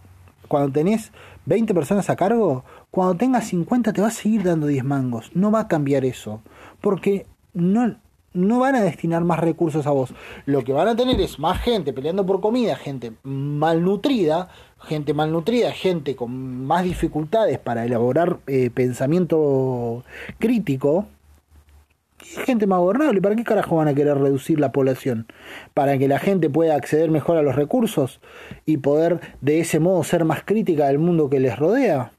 cuando tenés 20 personas a cargo, cuando tengas 50 te va a seguir dando 10 mangos. No va a cambiar eso. Porque no, no van a destinar más recursos a vos. Lo que van a tener es más gente peleando por comida, gente malnutrida, gente malnutrida, gente con más dificultades para elaborar eh, pensamiento crítico. Gente más gobernable. ¿Para qué carajo van a querer reducir la población? ¿Para que la gente pueda acceder mejor a los recursos y poder de ese modo ser más crítica del mundo que les rodea?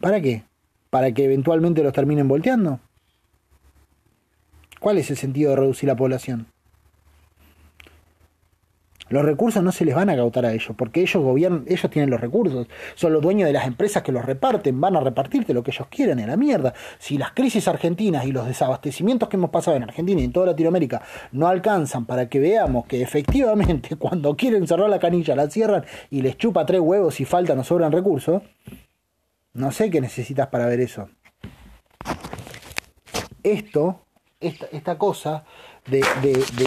¿Para qué? ¿Para que eventualmente los terminen volteando? ¿Cuál es el sentido de reducir la población? Los recursos no se les van a agautar a ellos, porque ellos gobiernan, ellos tienen los recursos, son los dueños de las empresas que los reparten, van a repartirte lo que ellos quieran en la mierda. Si las crisis argentinas y los desabastecimientos que hemos pasado en Argentina y en toda Latinoamérica no alcanzan para que veamos que efectivamente cuando quieren cerrar la canilla la cierran y les chupa tres huevos y faltan o sobran recursos, no sé qué necesitas para ver eso. Esto esta, cosa de,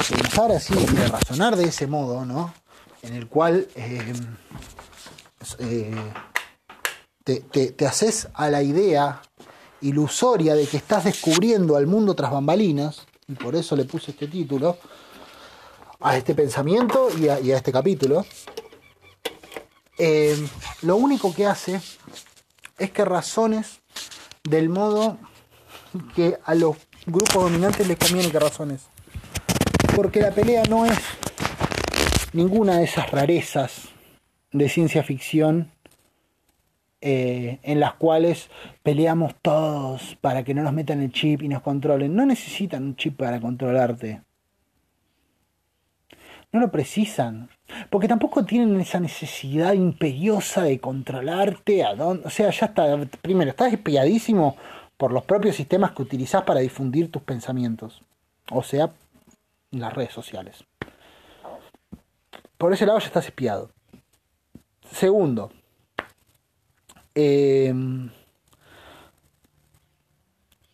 pensar así, de razonar de ese modo, ¿no? En el cual eh, eh, te, haces a la idea ilusoria de que estás descubriendo al mundo tras bambalinas, y por eso le puse este título, a este pensamiento y a, este capítulo, eh, lo único que hace es que razones del modo que a los grupos dominantes les conviene que razones. Porque la pelea no es ninguna de esas rarezas de ciencia ficción eh, en las cuales peleamos todos para que no nos metan el chip y nos controlen. No necesitan un chip para controlarte. No lo precisan. Porque tampoco tienen esa necesidad imperiosa de controlarte. O sea, ya está. Primero, estás espiadísimo por los propios sistemas que utilizás para difundir tus pensamientos, o sea, las redes sociales. Por ese lado ya estás espiado. Segundo, em,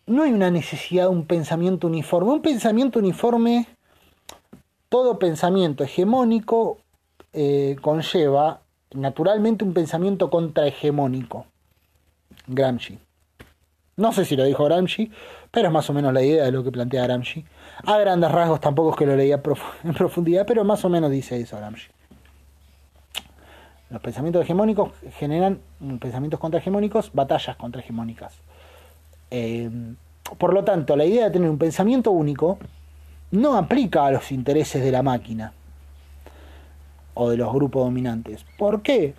no hay una necesidad de un pensamiento uniforme. Un pensamiento uniforme, todo pensamiento hegemónico eh, conlleva naturalmente un pensamiento contrahegemónico. Gramsci. No sé si lo dijo Gramsci, pero es más o menos la idea de lo que plantea Gramsci. A grandes rasgos tampoco es que lo leía en profundidad, pero más o menos dice eso Gramsci. Los pensamientos hegemónicos generan pensamientos contrahegemónicos, batallas contrahegemónicas. Eh, por lo tanto, la idea de tener un pensamiento único no aplica a los intereses de la máquina o de los grupos dominantes. ¿Por qué?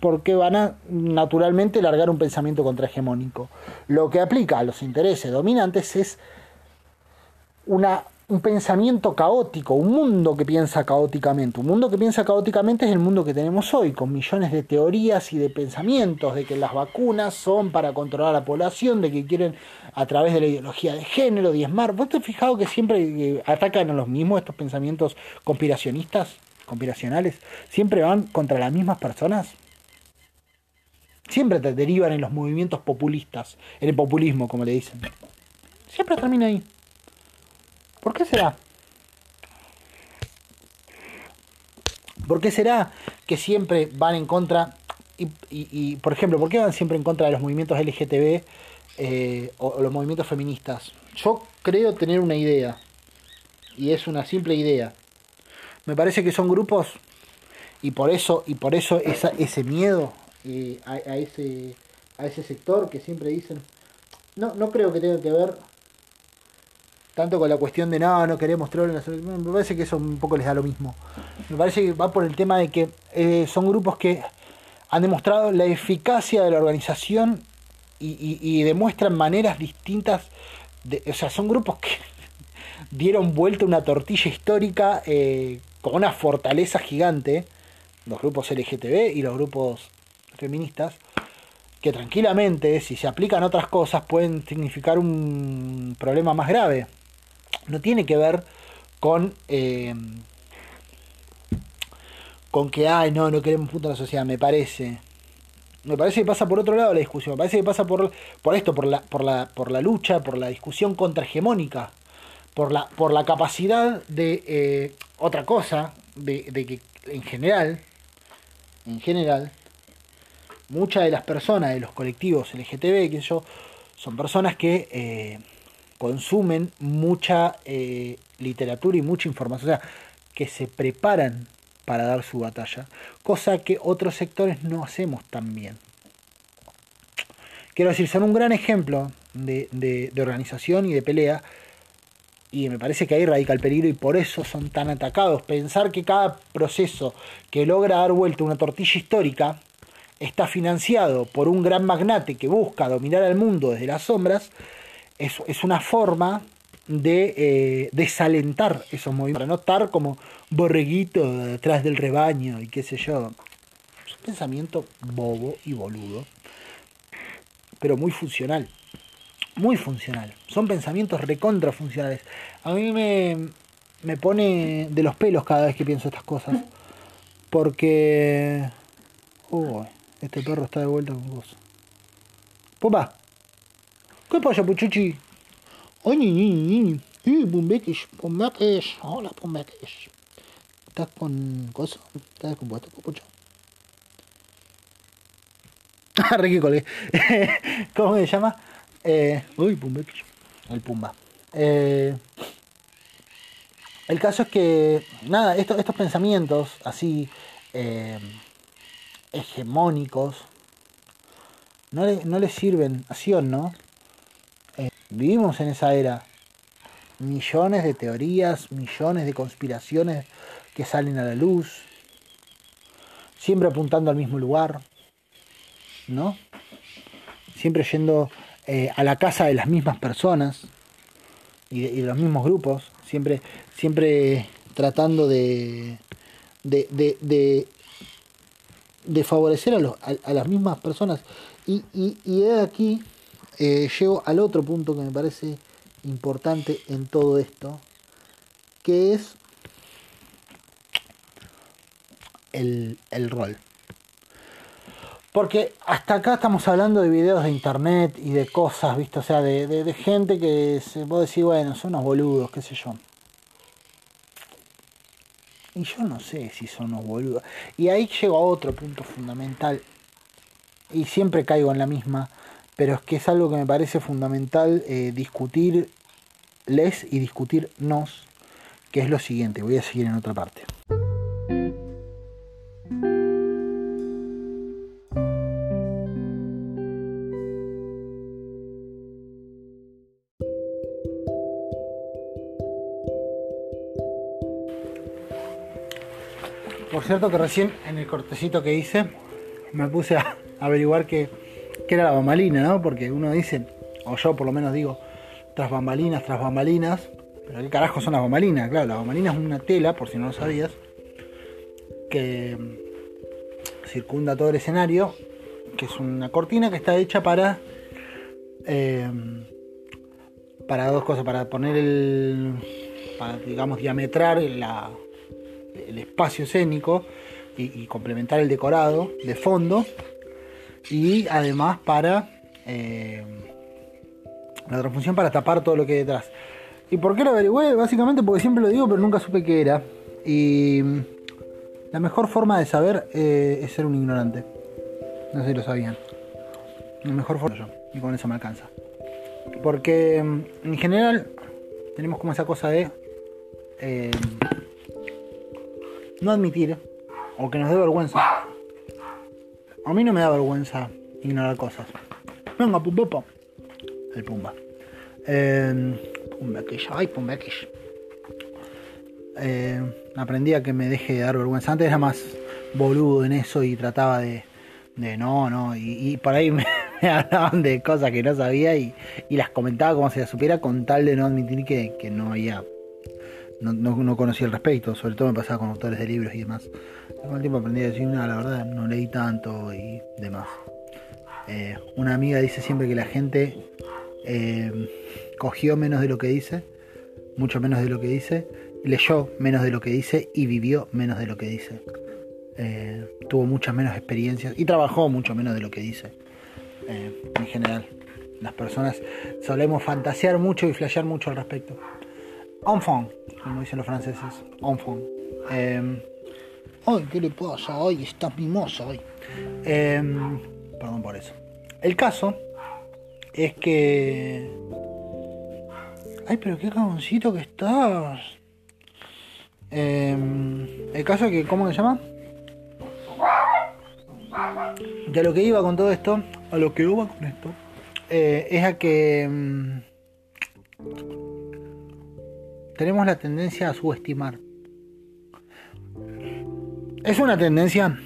porque van a naturalmente largar un pensamiento contrahegemónico. Lo que aplica a los intereses dominantes es una, un pensamiento caótico, un mundo que piensa caóticamente. Un mundo que piensa caóticamente es el mundo que tenemos hoy, con millones de teorías y de pensamientos, de que las vacunas son para controlar a la población, de que quieren a través de la ideología de género diezmar. ¿Vos te has fijado que siempre atacan a los mismos estos pensamientos conspiracionistas, conspiracionales? Siempre van contra las mismas personas. Siempre te derivan en los movimientos populistas, en el populismo, como le dicen. Siempre termina ahí. ¿Por qué será? ¿Por qué será que siempre van en contra? Y, por ejemplo, ¿por qué van siempre en contra de los movimientos LGTB eh, o, los movimientos feministas? Yo creo tener una idea. Y es una simple idea. Me parece que son grupos y por eso, y por eso ese miedo eh, a, ese, a ese sector que siempre dicen, no, no creo que tenga que ver tanto con la cuestión de no, no queremos la Me parece que eso un poco les da lo mismo. Me parece que va por el tema de que eh, son grupos que han demostrado la eficacia de la organización y, demuestran maneras distintas. De, o sea, son grupos que dieron vuelta una tortilla histórica eh, con una fortaleza gigante. Los grupos LGTB y los grupos feministas que tranquilamente, si se aplican otras cosas, pueden significar un problema más grave no tiene que ver con, eh, con que, ay, no, no queremos punto en la sociedad, me parece. Me parece que pasa por otro lado la discusión, me parece que pasa por, por esto, por la, por, la, por la lucha, por la discusión contrahegemónica, por la, por la capacidad de eh, otra cosa, de, de, que en general, en general, muchas de las personas de los colectivos LGTB, que yo, son personas que eh, consumen mucha eh, literatura y mucha información, o sea, que se preparan para dar su batalla, cosa que otros sectores no hacemos tan bien. Quiero decir, son un gran ejemplo de, organización y de pelea, y me parece que ahí radica el peligro y por eso son tan atacados. Pensar que cada proceso que logra dar vuelta una tortilla histórica está financiado por un gran magnate que busca dominar al mundo desde las sombras, es, es una forma de eh, desalentar esos movimientos, para no estar como borreguito detrás del rebaño y qué sé yo. Es un pensamiento bobo y boludo, pero muy funcional. Muy funcional. Son pensamientos recontrafuncionales. A mí me, me pone de los pelos cada vez que pienso estas cosas. Porque... Uy, este perro está de vuelta con vos. Pumba. ¿Qué pasa, puchuchi? Ay, ni, ni, ni. ¡Eh, Bombeques! ¡Bombeques! Hola, Bombeques. ¿Estás con cosa? ¿Estás descompuesto, pucho? Ah, Ricky. ¿Cómo se llama? Eh, uy. El Pumba. Eh, el caso es que, nada, estos, estos pensamientos así eh, hegemónicos no le, no le sirven, así o no, Vivimos en esa era. Millones de teorías, millones de conspiraciones que salen a la luz, siempre apuntando al mismo lugar, ¿no? Siempre yendo eh, a la casa de las mismas personas y de, los mismos grupos, siempre, siempre tratando de, de, de, favorecer a, las mismas personas. Y, y, y aquí eh, llego al otro punto que me parece importante en todo esto, que es el, rol. Porque hasta acá estamos hablando de videos de internet y de cosas, ¿viste? O sea, de, gente que se puede decir, bueno, son unos boludos, qué sé yo. Y yo no sé si son unos boludos. Y ahí llego a otro punto fundamental. Y siempre caigo en la misma pero es que es algo que me parece fundamental eh, discutirles y discutirnos, que es lo siguiente, voy a seguir en otra parte. Por cierto que recién en el cortecito que hice me puse a averiguar que que era la bambalina, ¿no? Porque uno dice, o yo por lo menos digo, tras bambalinas, tras bambalinas, pero ¿qué carajo son las bambalinas? Claro, la bambalina es una tela, por si no lo sabías, que circunda todo el escenario, que es una cortina que está hecha para... Eh, para dos cosas, para poner el, para digamos diametrar el espacio escénico y complementar el decorado de fondo y además para eh, la otra función para tapar todo lo que hay detrás. ¿Y por qué lo averigüé? Básicamente porque siempre lo digo, pero nunca supe qué era. Y la mejor forma de saber eh, es ser un ignorante. No sé si lo sabían. La mejor forma yo. Y con eso me alcanza. Porque mm, en general tenemos como esa cosa de eh, no admitir o que nos dé vergüenza. A mí no me da vergüenza ignorar cosas. Venga, pumpa. El pumba. Eh, pumbequish, ay, pumbequish. Eh, aprendí a que me deje de dar vergüenza. Antes era más boludo en eso y trataba de, de no, no. Y, por ahí me, hablaban de cosas que no sabía y, las comentaba como si las supiera con tal de no admitir que, que no había. No, no, conocía el respecto, sobre todo me pasaba con autores de libros y demás. Con el tiempo aprendí a decir, nada, la verdad, no leí tanto y demás. Eh, una amiga dice siempre que la gente eh, cogió menos de lo que dice, mucho menos de lo que dice, leyó menos de lo que dice y vivió menos de lo que dice. Eh, tuvo muchas menos experiencias y trabajó mucho menos de lo que dice. en general, las personas solemos fantasear mucho y flashear mucho al respecto. Enfant, como dicen los franceses. Enfant. Ay, ¿qué le pasa? Ay, está mimoso hoy. Perdón por eso. El caso es que. Ay, pero qué cagoncito que estás. Em, el caso es que, ¿cómo se llama? De lo que iba con todo esto, a lo que iba con esto, eh, es a que em, tenemos la tendencia a subestimar. Es una tendencia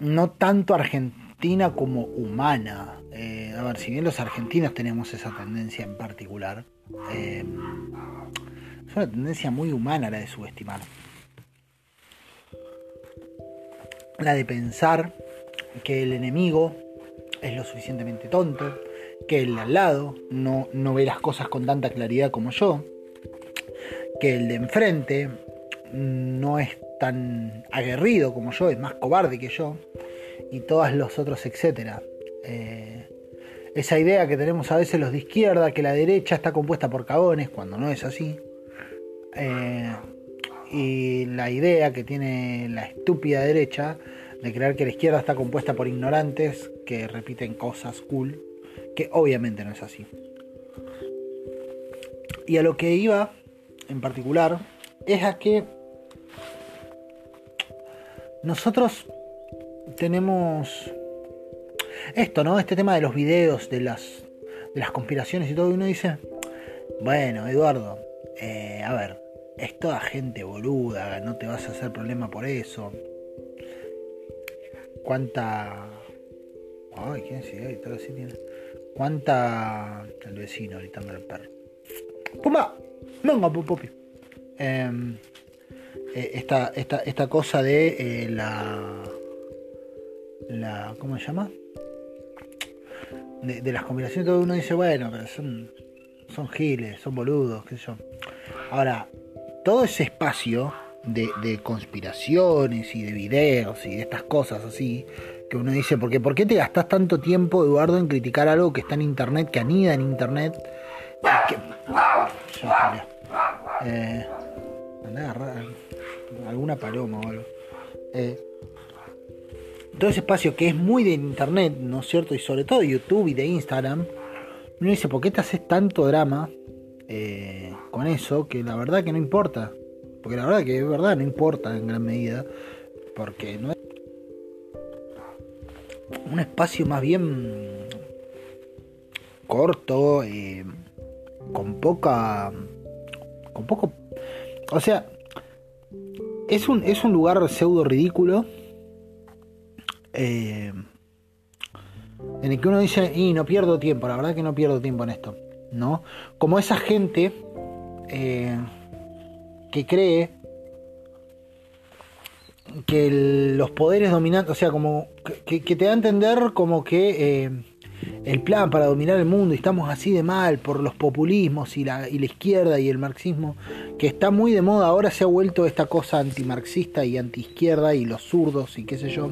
no tanto argentina como humana. Eh, a ver, si bien los argentinos tenemos esa tendencia en particular, eh, es una tendencia muy humana la de subestimar. La de pensar que el enemigo es lo suficientemente tonto, que el de al lado no, no ve las cosas con tanta claridad como yo, que el de enfrente no es tan aguerrido como yo, es más cobarde que yo, y todos los otros, etcétera. Eh, esa idea que tenemos a veces los de izquierda, que la derecha está compuesta por cagones, cuando no es así. Eh, y la idea que tiene la estúpida derecha de creer que la izquierda está compuesta por ignorantes que repiten cosas cool, que obviamente no es así. Y a lo que iba en particular es a que nosotros tenemos esto, ¿no? Este tema de los videos, de las, de las conspiraciones y todo, y uno dice, bueno, Eduardo, eh, a ver, es toda gente boluda, no te vas a hacer problema por eso. ¿Cuánta... Ay, ¿quién sigue? Todo así tiene. ¿Cuánta... El vecino gritando al perro. ¡Pumba! ¡Venga, pupi! Eh, eh, esta, esta, esta, cosa de eh, la, la. ¿Cómo se llama? De, las combinaciones, todo uno dice, bueno, pero son, son giles, son boludos, qué sé yo. Ahora, todo ese espacio de, conspiraciones y de videos y de estas cosas así, que uno dice, porque ¿por qué te gastas tanto tiempo, Eduardo, en criticar algo que está en internet, que anida en internet? Que... Eh, alguna paloma o algo. Eh, todo ese espacio que es muy de internet, ¿no es cierto? Y sobre todo de YouTube y de Instagram. Uno dice, ¿por qué te haces tanto drama eh, con eso? Que la verdad que no importa. Porque la verdad que es verdad, no importa en gran medida. Porque no es un espacio más bien corto, eh, con poca. con poco. O sea, es un, es un lugar pseudo ridículo. Eh, en el que uno dice, y no pierdo tiempo, la verdad que no pierdo tiempo en esto. ¿No? Como esa gente eh, que cree que los poderes dominantes, o sea, como que, te da a entender como que eh, el plan para dominar el mundo y estamos así de mal por los populismos y la, y la izquierda y el marxismo, que está muy de moda, ahora se ha vuelto esta cosa antimarxista y antiizquierda y los zurdos y qué sé yo,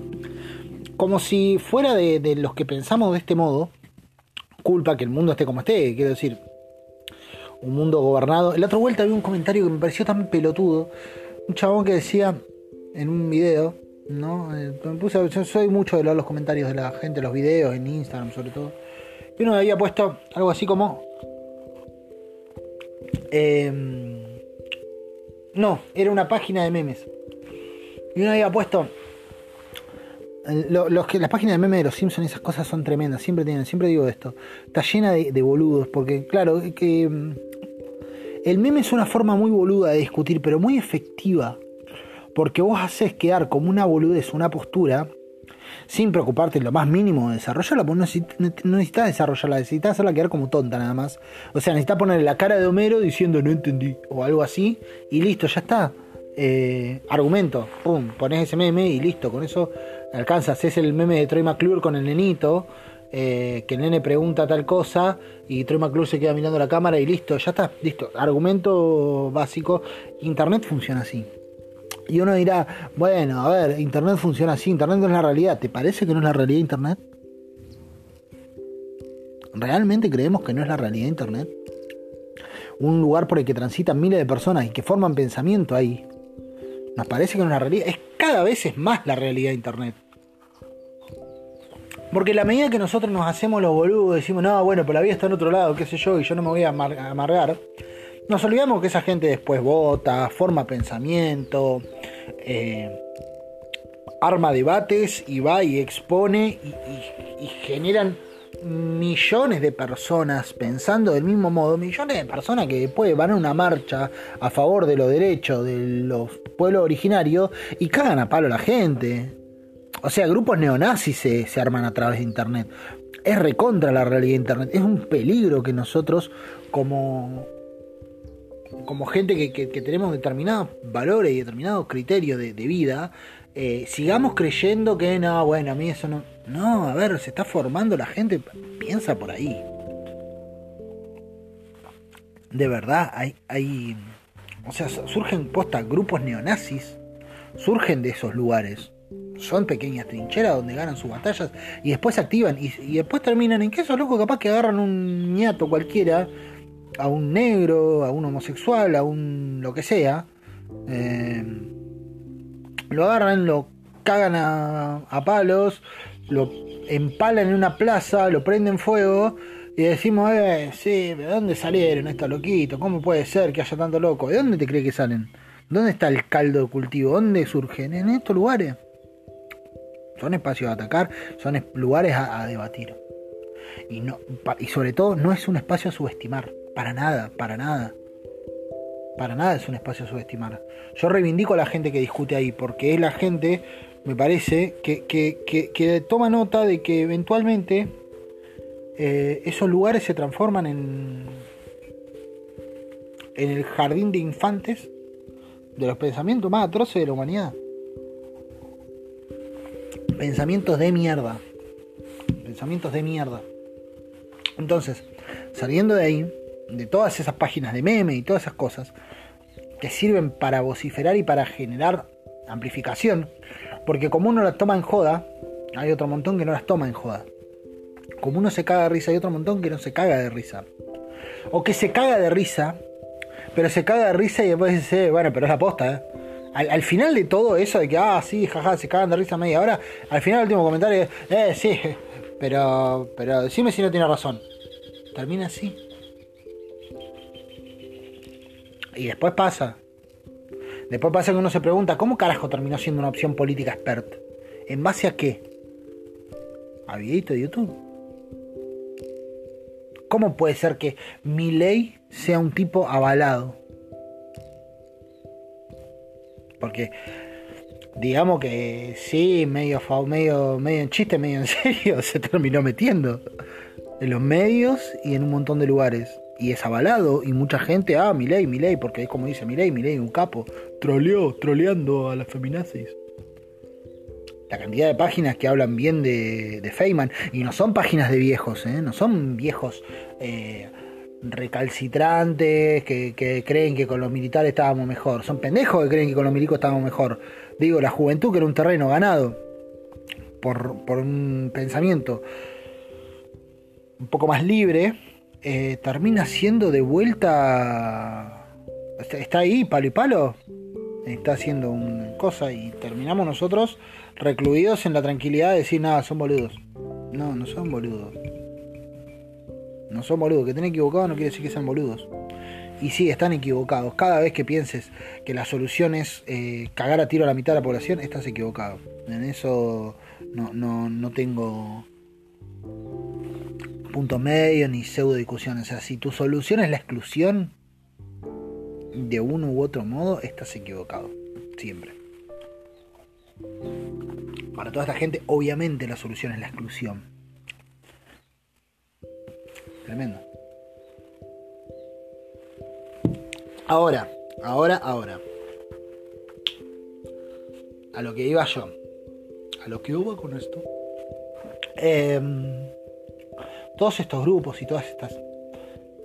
como si fuera de, de los que pensamos de este modo, culpa que el mundo esté como esté, quiero decir, un mundo gobernado. La otra vuelta vi un comentario que me pareció tan pelotudo, un chabón que decía en un video, ¿no? Eh, puse, yo soy mucho de leer los comentarios de la gente, los videos, en Instagram sobre todo. Y uno había puesto algo así como... Em, no, era una página de memes. Y uno había puesto los que, las páginas de memes de los Simpsons, esas cosas son tremendas. Siempre tienen, siempre digo esto. Está llena de, boludos. Porque, claro, que mm, el meme es una forma muy boluda de discutir, pero muy efectiva. Porque vos haces quedar como una boludez, una postura, sin preocuparte en lo más mínimo de desarrollarla, porque no, necesitas desarrollarla, necesitas hacerla quedar como tonta nada más. O sea, necesitas ponerle la cara de Homero diciendo no entendí, o algo así, y listo, ya está. Eh, argumento, pum, pones ese meme y listo, con eso alcanzas. Es el meme de Troy McClure con el nenito, eh, que el nene pregunta tal cosa y Troy McClure se queda mirando la cámara y listo, ya está, listo. Argumento básico. Internet funciona así. Y uno dirá, bueno, a ver, Internet funciona así, Internet no es la realidad. ¿Te parece que no es la realidad Internet? ¿Realmente creemos que no es la realidad Internet? Un lugar por el que transitan miles de personas y que forman pensamiento ahí. Nos parece que no es la realidad. Es cada vez es más la realidad Internet. Porque la medida que nosotros nos hacemos los boludos, decimos, no, bueno, pero la vida está en otro lado, qué sé yo, y yo no me voy a amargar, nos olvidamos que esa gente después vota, forma pensamiento, eh, arma debates y va y expone y, generan millones de personas pensando del mismo modo, millones de personas que después van a una marcha a favor de los derechos de los pueblos originarios y cagan a palo a la gente. O sea, grupos neonazis se, se arman a través de Internet. Es recontra la realidad de Internet. Es un peligro que nosotros, como, como gente que, tenemos determinados valores y determinados criterios de, vida, eh, sigamos creyendo que no, bueno, a mí eso no. No, a ver, se está formando la gente, piensa por ahí. De verdad, hay, hay. O sea, surgen posta grupos neonazis, surgen de esos lugares son pequeñas trincheras donde ganan sus batallas y después se activan y, después terminan en que esos locos capaz que agarran un ñato cualquiera, a un negro, a un homosexual, a un lo que sea, eh, lo agarran, lo cagan a, palos, lo empalan en una plaza, lo prenden fuego y decimos, eh, sí, ¿de dónde salieron estos loquitos? ¿Cómo puede ser que haya tanto loco? ¿De dónde te crees que salen? ¿Dónde está el caldo de cultivo? ¿Dónde surgen? En estos lugares. Son espacios a atacar, son lugares a, debatir. Y, no, y sobre todo no es un espacio a subestimar. Para nada, para nada. Para nada es un espacio a subestimar. Yo reivindico a la gente que discute ahí, porque es la gente, me parece, que, que, toma nota de que eventualmente eh, esos lugares se transforman en, en el jardín de infantes de los pensamientos más atroces de la humanidad pensamientos de mierda. Pensamientos de mierda. Entonces, saliendo de ahí, de todas esas páginas de meme y todas esas cosas, que sirven para vociferar y para generar amplificación, porque como uno las toma en joda, hay otro montón que no las toma en joda. Como uno se caga de risa, hay otro montón que no se caga de risa. O que se caga de risa, pero se caga de risa y después dice, bueno, pero es la posta, ¿eh? al, final de todo eso de que, ah, sí, jaja, se cagan de risa media hora, al final el último comentario es, eh, sí, pero, pero decime si no tiene razón. Termina así. Y después pasa. Después pasa que uno se pregunta, ¿cómo carajo terminó siendo una opción política expert? ¿En base a qué? ¿A videito de YouTube? ¿Cómo puede ser que mi ley sea un tipo avalado? Porque digamos que sí, medio, medio, medio en chiste, medio en serio, se terminó metiendo en los medios y en un montón de lugares. Y es avalado y mucha gente, ah, mi ley, mi ley, porque es como dice mi ley, mi ley, un capo, troleó, troleando a las feminazis. La cantidad de páginas que hablan bien de, Feynman, y no son páginas de viejos, ¿eh? no son viejos eh, recalcitrantes que, creen que con los militares estábamos mejor. Son pendejos que creen que con los milicos estábamos mejor. Digo, la juventud que era un terreno ganado por, por un pensamiento un poco más libre, eh, termina siendo de vuelta. Está ahí, palo y palo. Está haciendo una cosa y terminamos nosotros recluidos en la tranquilidad de decir, nada, son boludos. No, no son boludos. No son boludos. Que estén equivocados no quiere decir que sean boludos. Y sí, están equivocados. Cada vez que pienses que la solución es eh, cagar a tiro a la mitad de la población, estás equivocado. En eso no, no, no tengo punto medio ni pseudo discusiones. O sea, si tu solución es la exclusión de uno u otro modo, estás equivocado. Siempre. Para toda esta gente, obviamente la solución es la exclusión. Tremendo. Ahora, ahora, ahora. A lo que iba yo. A lo que hubo con esto. Eh, todos estos grupos y todas estas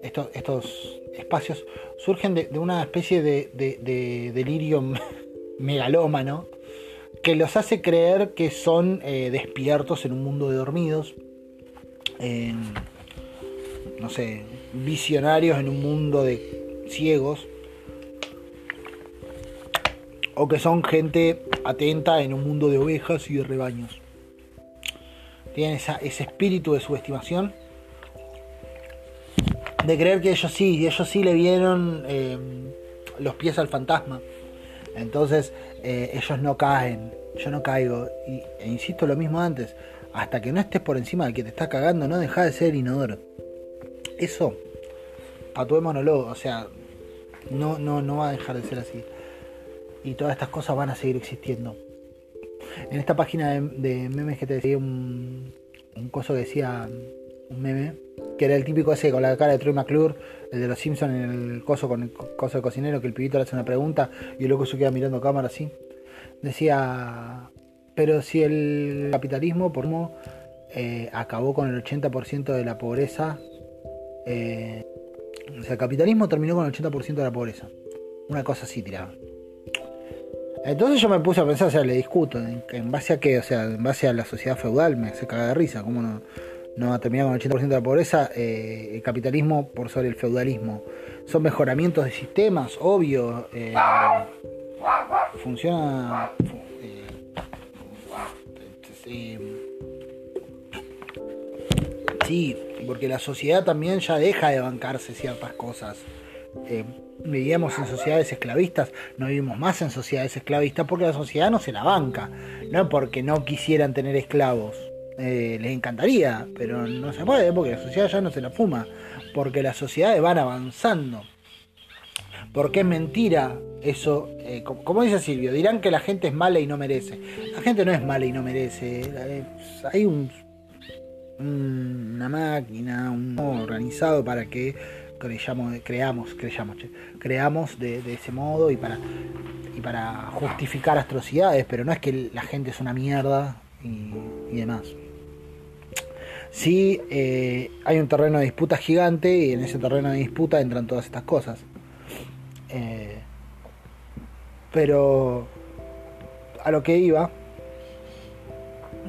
estos, estos espacios surgen de, una especie de, delirio megalómano que los hace creer que son eh, despiertos en un mundo de dormidos, no sé, visionarios en un mundo de ciegos, o que son gente atenta en un mundo de ovejas y de rebaños. Tienen ese espíritu de subestimación de creer que ellos sí, ellos sí le vieron eh, los pies al fantasma. Entonces eh, ellos no caen, yo no caigo. Y, e insisto lo mismo antes, hasta que no estés por encima del que te está cagando, no deja de ser inodoro. Eso, monólogo, o sea, no, no, no va a dejar de ser así. Y todas estas cosas van a seguir existiendo. En esta página de, memes que te decía un, un coso que decía un meme que era el típico ese con la cara de Troy McClure, el de los Simpsons en el coso con el coso de cocinero, que el pibito le hace una pregunta y el loco se queda mirando cámara así. Decía, pero si el capitalismo por eh, acabó con el 80% de la pobreza, eh, o sea, el capitalismo terminó con el 80% de la pobreza. Una cosa así tiraba. Entonces yo me puse a pensar, o sea, le discuto, ¿en, base a qué? O sea, en base a la sociedad feudal me hace cagar de risa, ¿cómo no? No ha terminado con el 80% de la pobreza, eh, el capitalismo por sobre el feudalismo. Son mejoramientos de sistemas, obvio. Eh, funciona. Eh, sí, porque la sociedad también ya deja de bancarse ciertas cosas. vivíamos en sociedades esclavistas, no vivimos más en sociedades esclavistas porque la sociedad no se la banca, no porque no quisieran tener esclavos. Eh, les encantaría, pero no se puede porque la sociedad ya no se la fuma, porque las sociedades van avanzando. Porque es mentira eso, eh, como dice Silvio, dirán que la gente es mala y no merece. La gente no es mala y no merece. Eh, hay un, una máquina, un organizado para que creamos, creamos, creamos, creamos de, ese modo y para, y para justificar atrocidades, pero no es que la gente es una mierda y demás. Sí, eh, hay un terreno de disputa gigante y en ese terreno de disputa entran todas estas cosas. Eh, pero a lo que iba,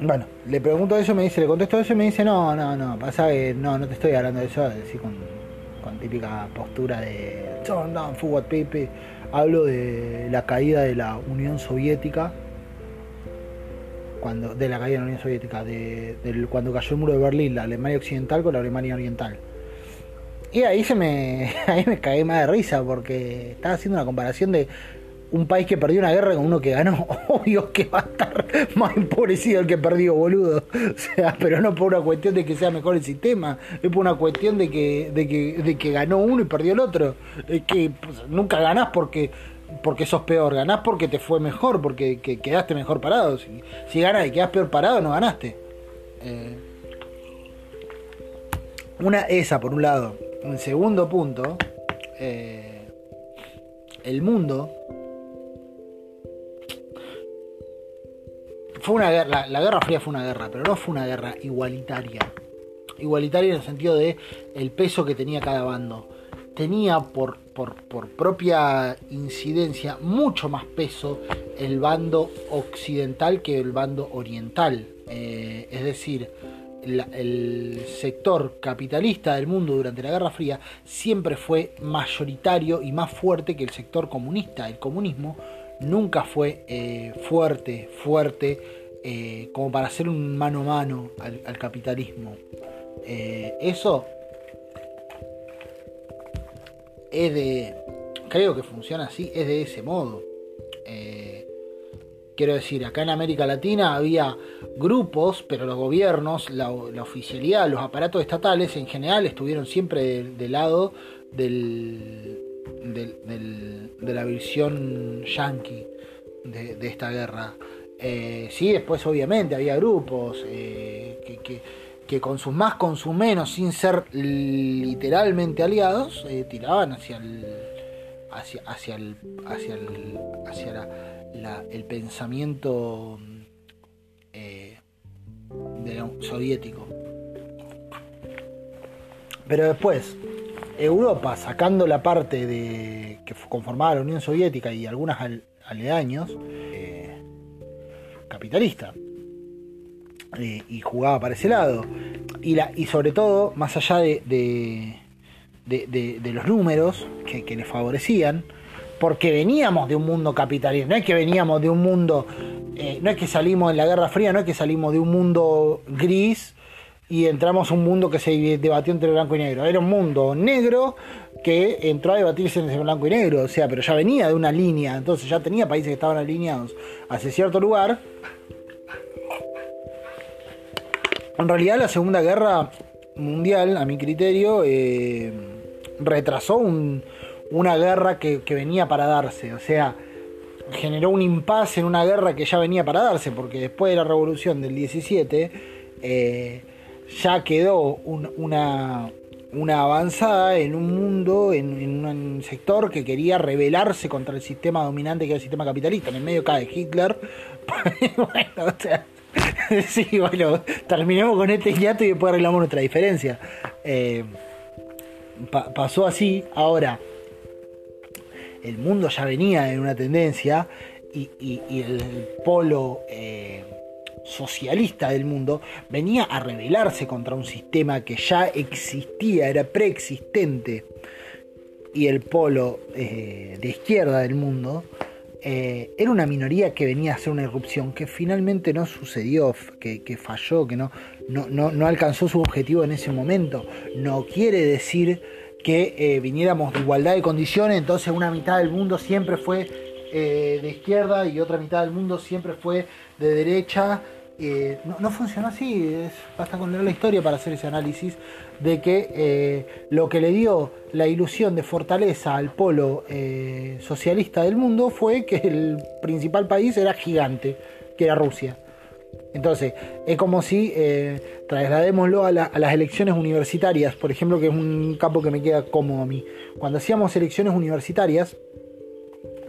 bueno, le pregunto eso, me dice, le contesto eso y me dice, no, no, no, pasa que no, no te estoy hablando de eso, así con, típica postura de Turn down forward paper. Hablo de la caída de la Unión Soviética de la caída de la Unión Soviética, de, cuando cayó el muro de Berlín, la Alemania Occidental con la Alemania Oriental. Y ahí se me, ahí me cagué más de risa porque estaba haciendo una comparación de un país que perdió una guerra con uno que ganó. Obvio que va a estar más empobrecido el que perdió, boludo. O sea, pero no por una cuestión de que sea mejor el sistema, es por una cuestión de que, de que, de que ganó uno y perdió el otro. Es que pues, nunca ganás porque porque sos peor, ganás porque te fue mejor, porque quedaste mejor parado. Si, si ganas y quedas peor parado, no ganaste. Eh, una esa por un lado. Un segundo punto, eh, el mundo fue una guerra, la, Guerra Fría fue una guerra, pero no fue una guerra igualitaria. Igualitaria en el sentido de el peso que tenía cada bando tenía por, propia incidencia mucho más peso el bando occidental que el bando oriental. eh, es decir, el sector capitalista del mundo durante la Guerra Fría siempre fue mayoritario y más fuerte que el sector comunista. El comunismo nunca fue eh, fuerte, fuerte, eh, como para hacer un mano a mano al, capitalismo. eso es de, creo que funciona así, es de ese modo. Quiero decir, acá en América Latina había grupos, pero los gobiernos, la, oficialidad, los aparatos estatales en general estuvieron siempre del lado del, de la visión yanqui de, esta guerra. Eh, sí, después obviamente había grupos eh, que, con sus más, con sus menos, sin ser literalmente aliados, eh, tiraban hacia el, hacia, hacia el, hacia el, hacia la el pensamiento eh, soviético. Pero después, Europa, sacando la parte de que conformaba la Unión Soviética y algunas aledaños, eh, capitalista. Eh, y jugaba para ese lado. Y, la, y sobre todo, más allá de, los números que, que favorecían, porque veníamos de un mundo capitalista, no es que veníamos de un mundo, eh, no es que salimos en la Guerra Fría, no es que salimos de un mundo gris y entramos a un mundo que se debatió entre blanco y negro, era un mundo negro que entró a debatirse entre blanco y negro, o sea, pero ya venía de una línea, entonces ya tenía países que estaban alineados hacia cierto lugar. En realidad la Segunda Guerra Mundial, a mi criterio, eh, retrasó un, una guerra que, venía para darse. O sea, generó un impasse en una guerra que ya venía para darse, porque después de la revolución del 17 eh, ya quedó una, una avanzada en un mundo, en, un sector que quería rebelarse contra el sistema dominante que era el sistema capitalista. En el medio cae Hitler. bueno, o sea, sí, bueno, terminemos con este hiato y después arreglamos nuestra diferencia. Eh, pasó así. Ahora, el mundo ya venía en una tendencia y, el polo eh, socialista del mundo venía a rebelarse contra un sistema que ya existía, era preexistente, y el polo eh, de izquierda del mundo eh, era una minoría que venía a hacer una irrupción que finalmente no sucedió, que, falló, que no, no, no alcanzó su objetivo en ese momento. No quiere decir que eh, viniéramos de igualdad de condiciones, entonces una mitad del mundo siempre fue eh, de izquierda y otra mitad del mundo siempre fue de derecha. Eh, no, funcionó así, es, basta con leer la historia para hacer ese análisis de que lo que le dio la ilusión de fortaleza al polo socialista del mundo fue que el principal país era gigante, que era Rusia. Entonces, es como si eh, trasladémoslo a, las elecciones universitarias, por ejemplo, que es un campo que me queda cómodo a mí. Cuando hacíamos elecciones universitarias,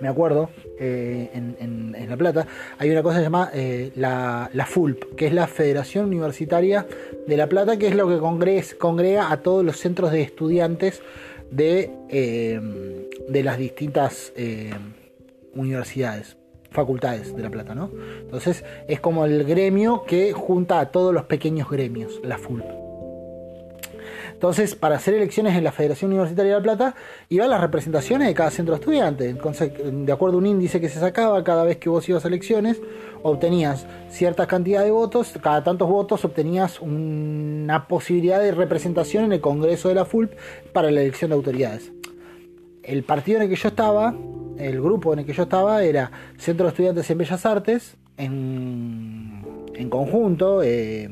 me acuerdo, eh, en, La Plata, hay una cosa llamada eh, la, FULP, que es la Federación Universitaria de La Plata, que es lo que congrega a todos los centros de estudiantes de, de las distintas universidades facultades de La Plata, ¿no? Entonces es como el gremio que junta a todos los pequeños gremios, la FULP. Entonces, para hacer elecciones en la Federación Universitaria de La Plata, iban las representaciones de cada centro de estudiantes. De acuerdo a un índice que se sacaba cada vez que vos ibas a elecciones, obtenías cierta cantidad de votos, cada tantos votos obtenías una posibilidad de representación en el Congreso de la FULP para la elección de autoridades. El partido en el que yo estaba el grupo en el que yo estaba era Centro de Estudiantes en Bellas Artes, en, conjunto, eh,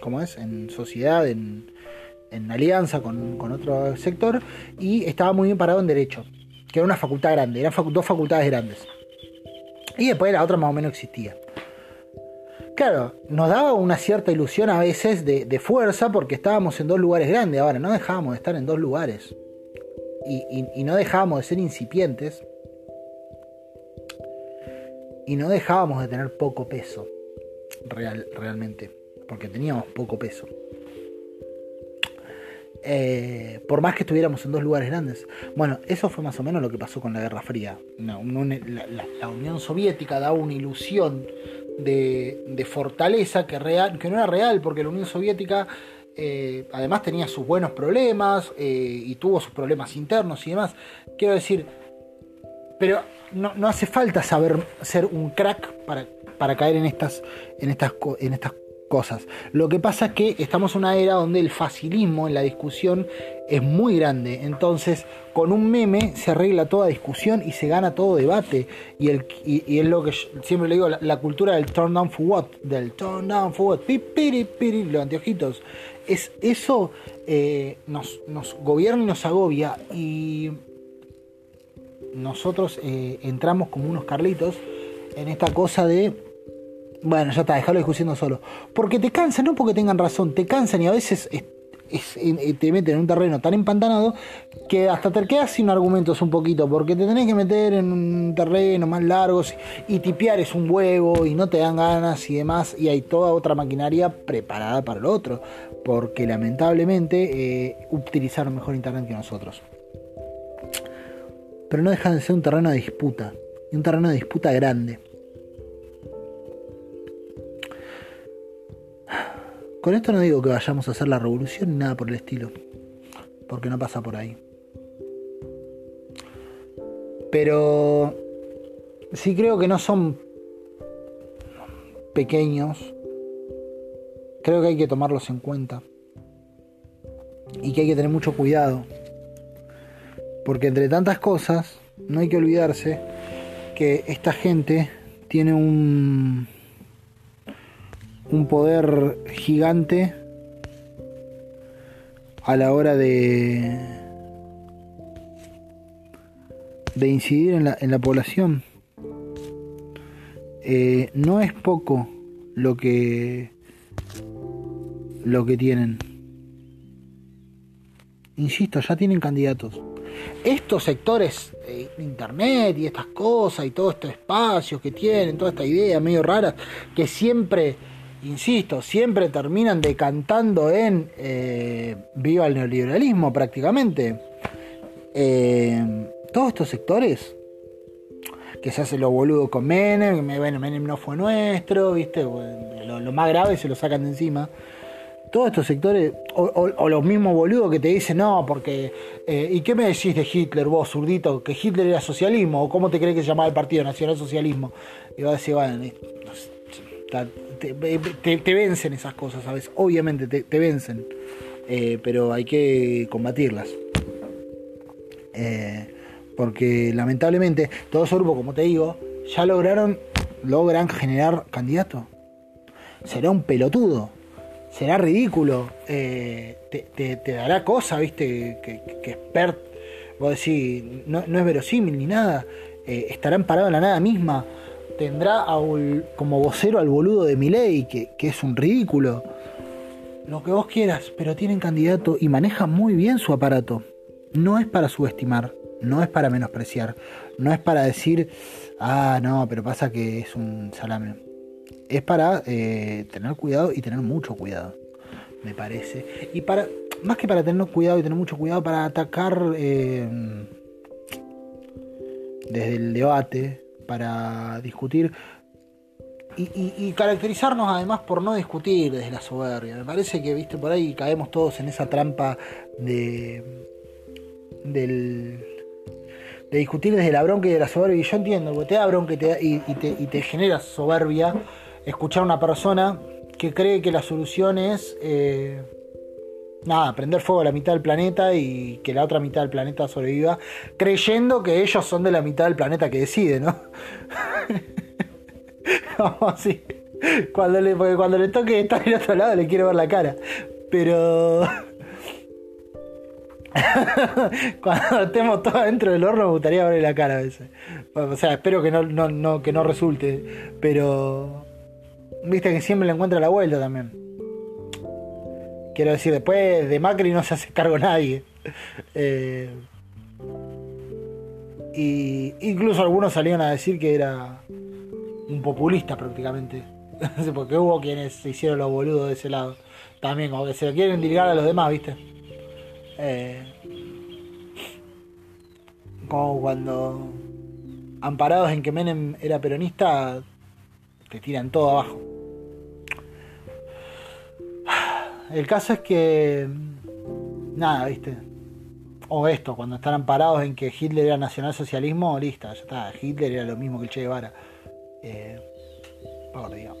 como es, en sociedad, en, en alianza con, otro sector, y estaba muy bien parado en Derecho, que era una facultad grande, eran dos facultades grandes. Y después la otra más o menos existía. Claro, nos daba una cierta ilusión a veces de, fuerza porque estábamos en dos lugares grandes. Ahora, no dejábamos de estar en dos lugares. Y, y no dejábamos de ser incipientes y no dejábamos de tener poco peso, real, realmente, porque teníamos poco peso. Eh, por más que estuviéramos en dos lugares grandes. Bueno, eso fue más o menos lo que pasó con la Guerra Fría. la, Unión Soviética daba una ilusión de, fortaleza que, no era real, porque la Unión Soviética eh, además tenía sus buenos problemas eh, y tuvo sus problemas internos y demás. Quiero decir, pero no, no hace falta saber ser un crack para, para caer en estas, en estas, en estas cosas. Lo que pasa es que estamos en una era donde el facilismo en la discusión es muy grande. Entonces, con un meme se arregla toda discusión y se gana todo debate. Y, el, y, es lo que siempre le digo, la, cultura del turn down for what, del turn down for what, pipiri, piri, los anteojitos. Es, eso eh, nos, nos gobierna y nos agobia. Y nosotros eh, entramos como unos carlitos en esta cosa de bueno, ya está, déjalo discutiendo solo. Porque te cansan, no porque tengan razón, te cansan y a veces te meten en un terreno tan empantanado que hasta te quedas sin argumentos un poquito, porque te tenés que meter en un terreno más largo y tipear es un huevo y no te dan ganas y demás, y hay toda otra maquinaria preparada para lo otro, porque lamentablemente eh, utilizaron mejor internet que nosotros. Pero no deja de ser un terreno de disputa, y un terreno de disputa grande. Con esto no digo que vayamos a hacer la revolución ni nada por el estilo, porque no pasa por ahí. Pero sí creo que no son pequeños, creo que hay que tomarlos en cuenta. Y que hay que tener mucho cuidado, porque entre tantas cosas no hay que olvidarse que esta gente tiene un un poder gigante a la hora de de incidir en la, en la población. Eh, no es poco lo que lo que tienen. Insisto ya tienen candidatos. Estos sectores de internet y estas cosas y todos estos espacios que tienen toda esta idea medio rara que siempre insisto, siempre terminan decantando en eh, viva el neoliberalismo prácticamente. Eh, todos estos sectores que se hacen los boludos con Menem, bueno, Menem no fue nuestro, ¿viste? Lo, más grave se lo sacan de encima. Todos estos sectores, o, los mismos boludos que te dicen, no, porque, eh, ¿y qué me decís de Hitler, vos, zurdito? ¿Que Hitler era socialismo? ¿O cómo te crees que se llamaba el Partido Nacional Socialismo? Y vas a decir, bueno, te, vencen esas cosas, ¿sabes? Obviamente te, vencen, eh, pero hay que combatirlas. Eh, porque lamentablemente todos esos grupos, como te digo, ya lograron, logran generar candidatos. Será un pelotudo, será ridículo, eh, te, dará cosa, viste, que, que, expert, vos decís, no, no, es verosímil ni nada, estarán parados en la nada misma tendrá como vocero al boludo de Milei, que, que es un ridículo. Lo que vos quieras, pero tienen candidato y maneja muy bien su aparato. No es para subestimar, no es para menospreciar, no es para decir, ah, no, pero pasa que es un salame. Es para eh, tener cuidado y tener mucho cuidado, me parece. Y para, más que para tener cuidado y tener mucho cuidado, para atacar eh, desde el debate, para discutir y, caracterizarnos además por no discutir desde la soberbia. Me parece que, viste, por ahí caemos todos en esa trampa de, del, de discutir desde la bronca y de la soberbia. Y yo entiendo, porque te da bronca y te, y, te, genera soberbia escuchar a una persona que cree que la solución es... Eh, nada, prender fuego a la mitad del planeta y que la otra mitad del planeta sobreviva, creyendo que ellos son de la mitad del planeta que decide, ¿no? así. Cuando le, porque cuando le toque estar en otro lado le quiero ver la cara. Pero. cuando estemos todos dentro del horno me gustaría verle la cara a veces. O sea, espero que no, no, que no resulte. Pero. Viste que siempre le encuentra la vuelta también. Quiero decir, después de Macri no se hace cargo nadie. Eh, y incluso algunos salieron a decir que era un populista prácticamente. Porque hubo quienes se hicieron los boludos de ese lado. También, como que se lo quieren dirigir a los demás, ¿viste? Eh, como cuando, amparados en que Menem era peronista, te tiran todo abajo. El caso es que. Nada, viste. O esto, cuando estaban parados en que Hitler era nacionalsocialismo, listo, ya está. Hitler era lo mismo que Che Guevara. Eh, por Dios.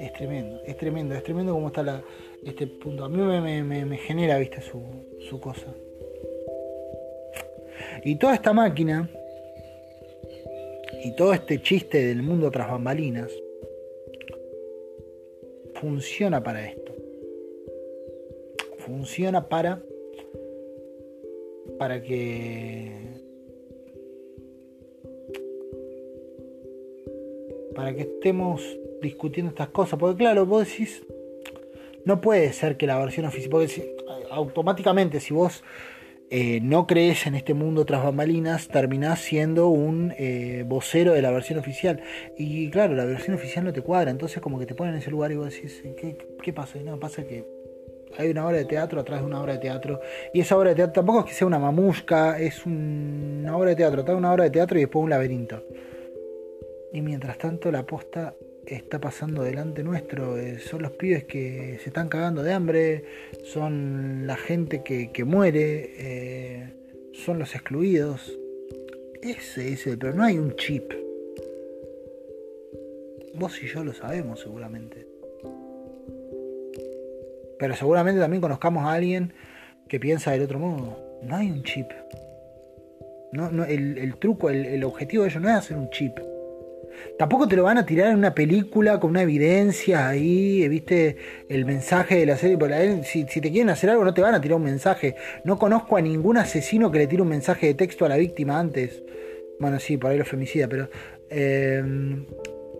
Es tremendo, es tremendo, es tremendo cómo está este punto. A mí me, genera, viste, su, su cosa. Y toda esta máquina y todo este chiste del mundo tras bambalinas funciona para esto. Funciona para para que para que estemos discutiendo estas cosas, porque claro, vos decís no puede ser que la versión oficial, porque automáticamente si vos eh, no crees en este mundo tras bambalinas, terminás siendo un eh, vocero de la versión oficial. Y claro, la versión oficial no te cuadra, entonces como que te ponen en ese lugar y vos decís, ¿qué, qué pasa? no, pasa que hay una obra de teatro atrás de una obra de teatro. Y esa obra de teatro tampoco es que sea una mamusca, es una obra de teatro, atrás una obra de teatro y después un laberinto. Y mientras tanto la posta está pasando delante nuestro. Eh, son los pibes que se están cagando de hambre, son la gente que, muere, eh, son los excluidos. Ese es pero no hay un chip. Vos y yo lo sabemos seguramente. Pero seguramente también conozcamos a alguien que piensa del otro modo. No hay un chip. No, no, el, truco, el, el objetivo de ellos no es hacer un chip Tampoco te lo van a tirar en una película con una evidencia ahí, viste, el mensaje de la serie. Si, si te quieren hacer algo, no te van a tirar un mensaje. No conozco a ningún asesino que le tire un mensaje de texto a la víctima antes. Bueno, sí, por ahí lo femicida, pero. Eh,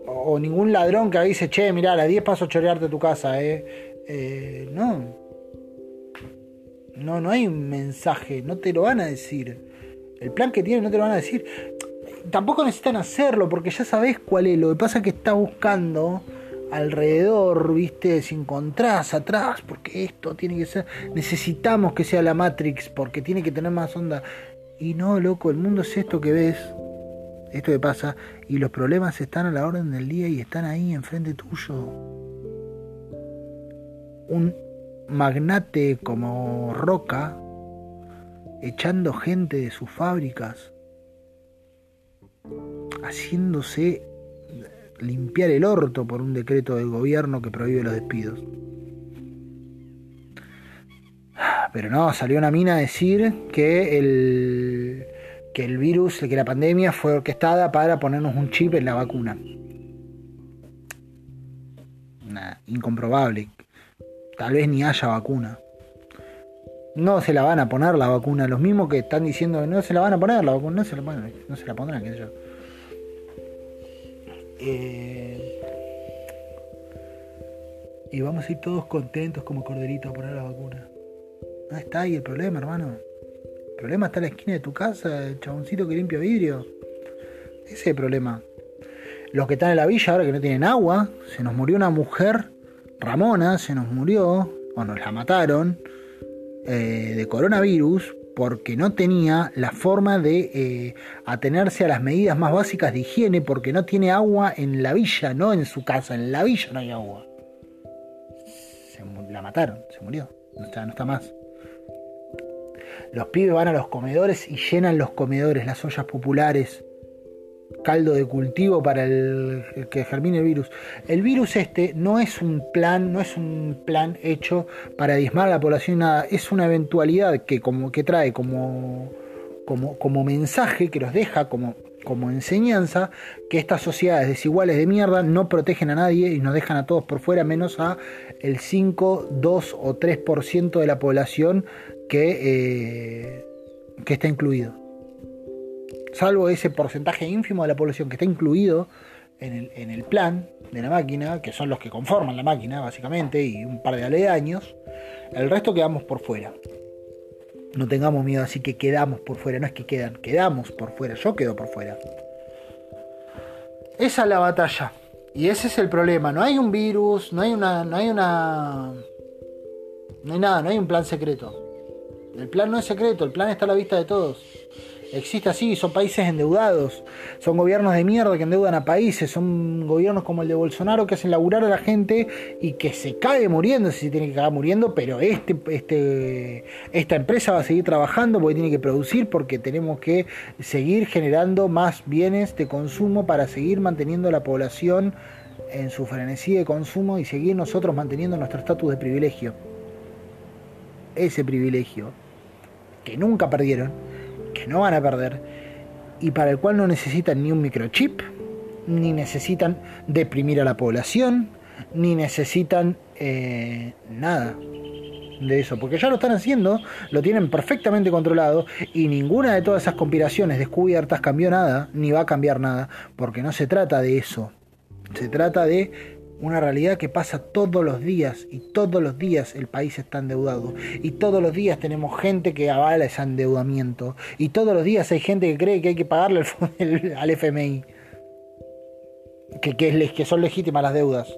o ningún ladrón que dice, che, mirá, a las 10 paso a chorearte tu casa, eh. Eh. No. No, no hay un mensaje, no te lo van a decir. El plan que tienen no te lo van a decir tampoco necesitan hacerlo porque ya sabes cuál es. Lo que pasa es que está buscando alrededor, viste, si encontrás atrás, porque esto tiene que ser, necesitamos que sea la Matrix, porque tiene que tener más onda. Y no, loco, el mundo es esto que ves, esto que pasa, y los problemas están a la orden del día y están ahí enfrente tuyo. Un magnate como Roca, echando gente de sus fábricas, haciéndose limpiar el orto por un decreto del gobierno que prohíbe los despidos. Pero no, salió una mina a decir que el, que el virus, que la pandemia fue orquestada para ponernos un chip en la vacuna. incomprobable. Tal vez ni haya vacuna. No se la van a poner la vacuna. Los mismos que están diciendo que no se la van a poner la vacuna, no se la, no se la pondrán, qué yo. Eh, y vamos a ir todos contentos como corderitos a poner la vacuna. No está ahí el problema, hermano. El problema está en la esquina de tu casa, el chaboncito que limpia vidrio. Ese es el problema. Los que están en la villa ahora que no tienen agua, se nos murió una mujer, Ramona, se nos murió, o nos la mataron, eh, de coronavirus porque no tenía la forma de eh, atenerse a las medidas más básicas de higiene porque no tiene agua en la villa, no en su casa, en la villa no hay agua. Se, la mataron, se murió, no está, no está más. Los pibes van a los comedores y llenan los comedores, las ollas populares caldo de cultivo para el, que germine el virus. El virus este no es un plan, no es un plan hecho para diezmar a la población nada, es una eventualidad que como que trae como como, como mensaje que nos deja como como enseñanza que estas sociedades desiguales de mierda no protegen a nadie y nos dejan a todos por fuera, menos a el 5, 2 o 3% de la población que, eh, que está incluido salvo ese porcentaje ínfimo de la población que está incluido en el, plan de la máquina, que son los que conforman la máquina básicamente, y un par de aledaños, el resto quedamos por fuera. No tengamos miedo, así que quedamos por fuera, no es que quedan, quedamos por fuera, yo quedo por fuera. Esa es la batalla. Y ese es el problema. No hay un virus, no hay una. No hay una. No hay nada, no hay un plan secreto. El plan no es secreto, el plan está a la vista de todos. Existe así, son países endeudados, son gobiernos de mierda que endeudan a países, son gobiernos como el de Bolsonaro que hacen laburar a la gente y que se cae muriendo, si tiene que caer muriendo, pero este, este, esta empresa va a seguir trabajando porque tiene que producir, porque tenemos que seguir generando más bienes de consumo para seguir manteniendo la población en su frenesí de consumo y seguir nosotros manteniendo nuestro estatus de privilegio. Ese privilegio que nunca perdieron, que no van a perder y para el cual no necesitan ni un microchip, ni necesitan deprimir a la población, ni necesitan eh, nada de eso, porque ya lo están haciendo, lo tienen perfectamente controlado y ninguna de todas esas conspiraciones descubiertas cambió nada, ni va a cambiar nada, porque no se trata de eso, se trata de una realidad que pasa todos los días y todos los días el país está endeudado y todos los días tenemos gente que avala ese endeudamiento y todos los días hay gente que cree que hay que pagarle al FMI, que, que, que son legítimas las deudas.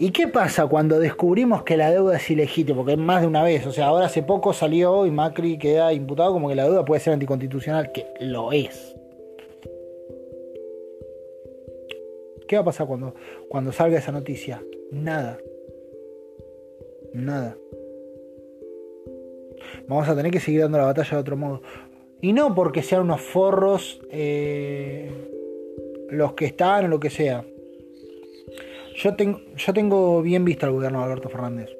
¿Y qué pasa cuando descubrimos que la deuda es ilegítima? Porque es más de una vez, o sea, ahora hace poco salió y Macri queda imputado como que la deuda puede ser anticonstitucional, que lo es. ¿Qué va a pasar cuando, cuando salga esa noticia? Nada. Nada. Vamos a tener que seguir dando la batalla de otro modo. Y no porque sean unos forros eh, los que están o lo que sea. Yo, tengo, yo tengo bien visto al gobierno de Alberto Fernández.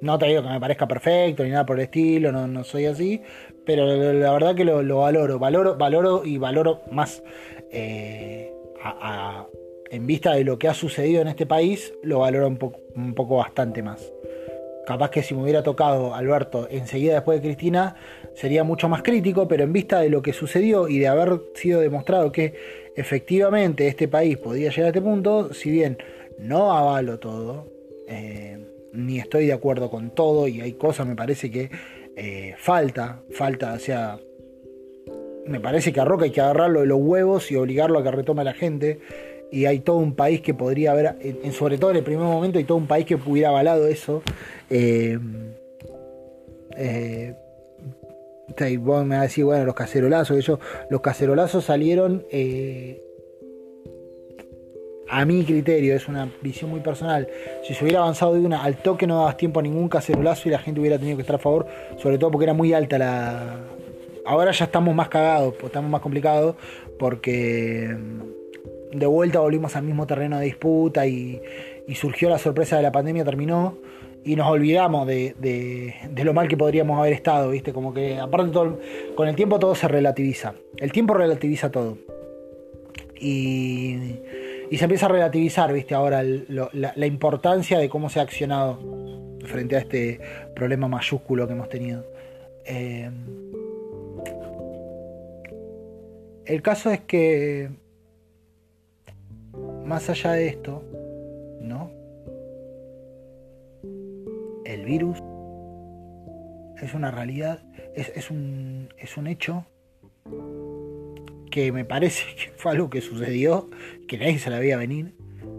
No te digo que me parezca perfecto ni nada por el estilo, no, no soy así, pero la verdad que lo, valoro, valoro, valoro y valoro más eh, a, en vista de lo que ha sucedido en este país, lo valoro un poco, un poco bastante más. Capaz que si me hubiera tocado Alberto enseguida después de Cristina, sería mucho más crítico, pero en vista de lo que sucedió y de haber sido demostrado que efectivamente este país podía llegar a este punto, si bien no avalo todo, eh, ni estoy de acuerdo con todo, y hay cosas, me parece que eh, falta, falta, o sea, me parece que a Roca hay que agarrarlo de los huevos y obligarlo a que retome a la gente y hay todo un país que podría haber, sobre todo en el primer momento, hay todo un país que hubiera avalado eso. Eh, eh, vos me vas a decir, bueno, los cacerolazos, ellos, los cacerolazos salieron eh, a mi criterio, es una visión muy personal. Si se hubiera avanzado de una, al toque no dabas tiempo a ningún cacerolazo y la gente hubiera tenido que estar a favor, sobre todo porque era muy alta la. Ahora ya estamos más cagados, estamos más complicados, porque de vuelta volvimos al mismo terreno de disputa y, surgió la sorpresa de la pandemia, terminó y nos olvidamos de, lo mal que podríamos haber estado, ¿viste? Como que aparte todo, con el tiempo todo se relativiza. El tiempo relativiza todo. Y, se empieza a relativizar, ¿viste? Ahora la, importancia de cómo se ha accionado frente a este problema mayúsculo que hemos tenido. Eh, el caso es que más allá de esto, ¿no? El virus es una realidad, es, un, es un hecho que me parece que fue algo que sucedió, que nadie se la veía venir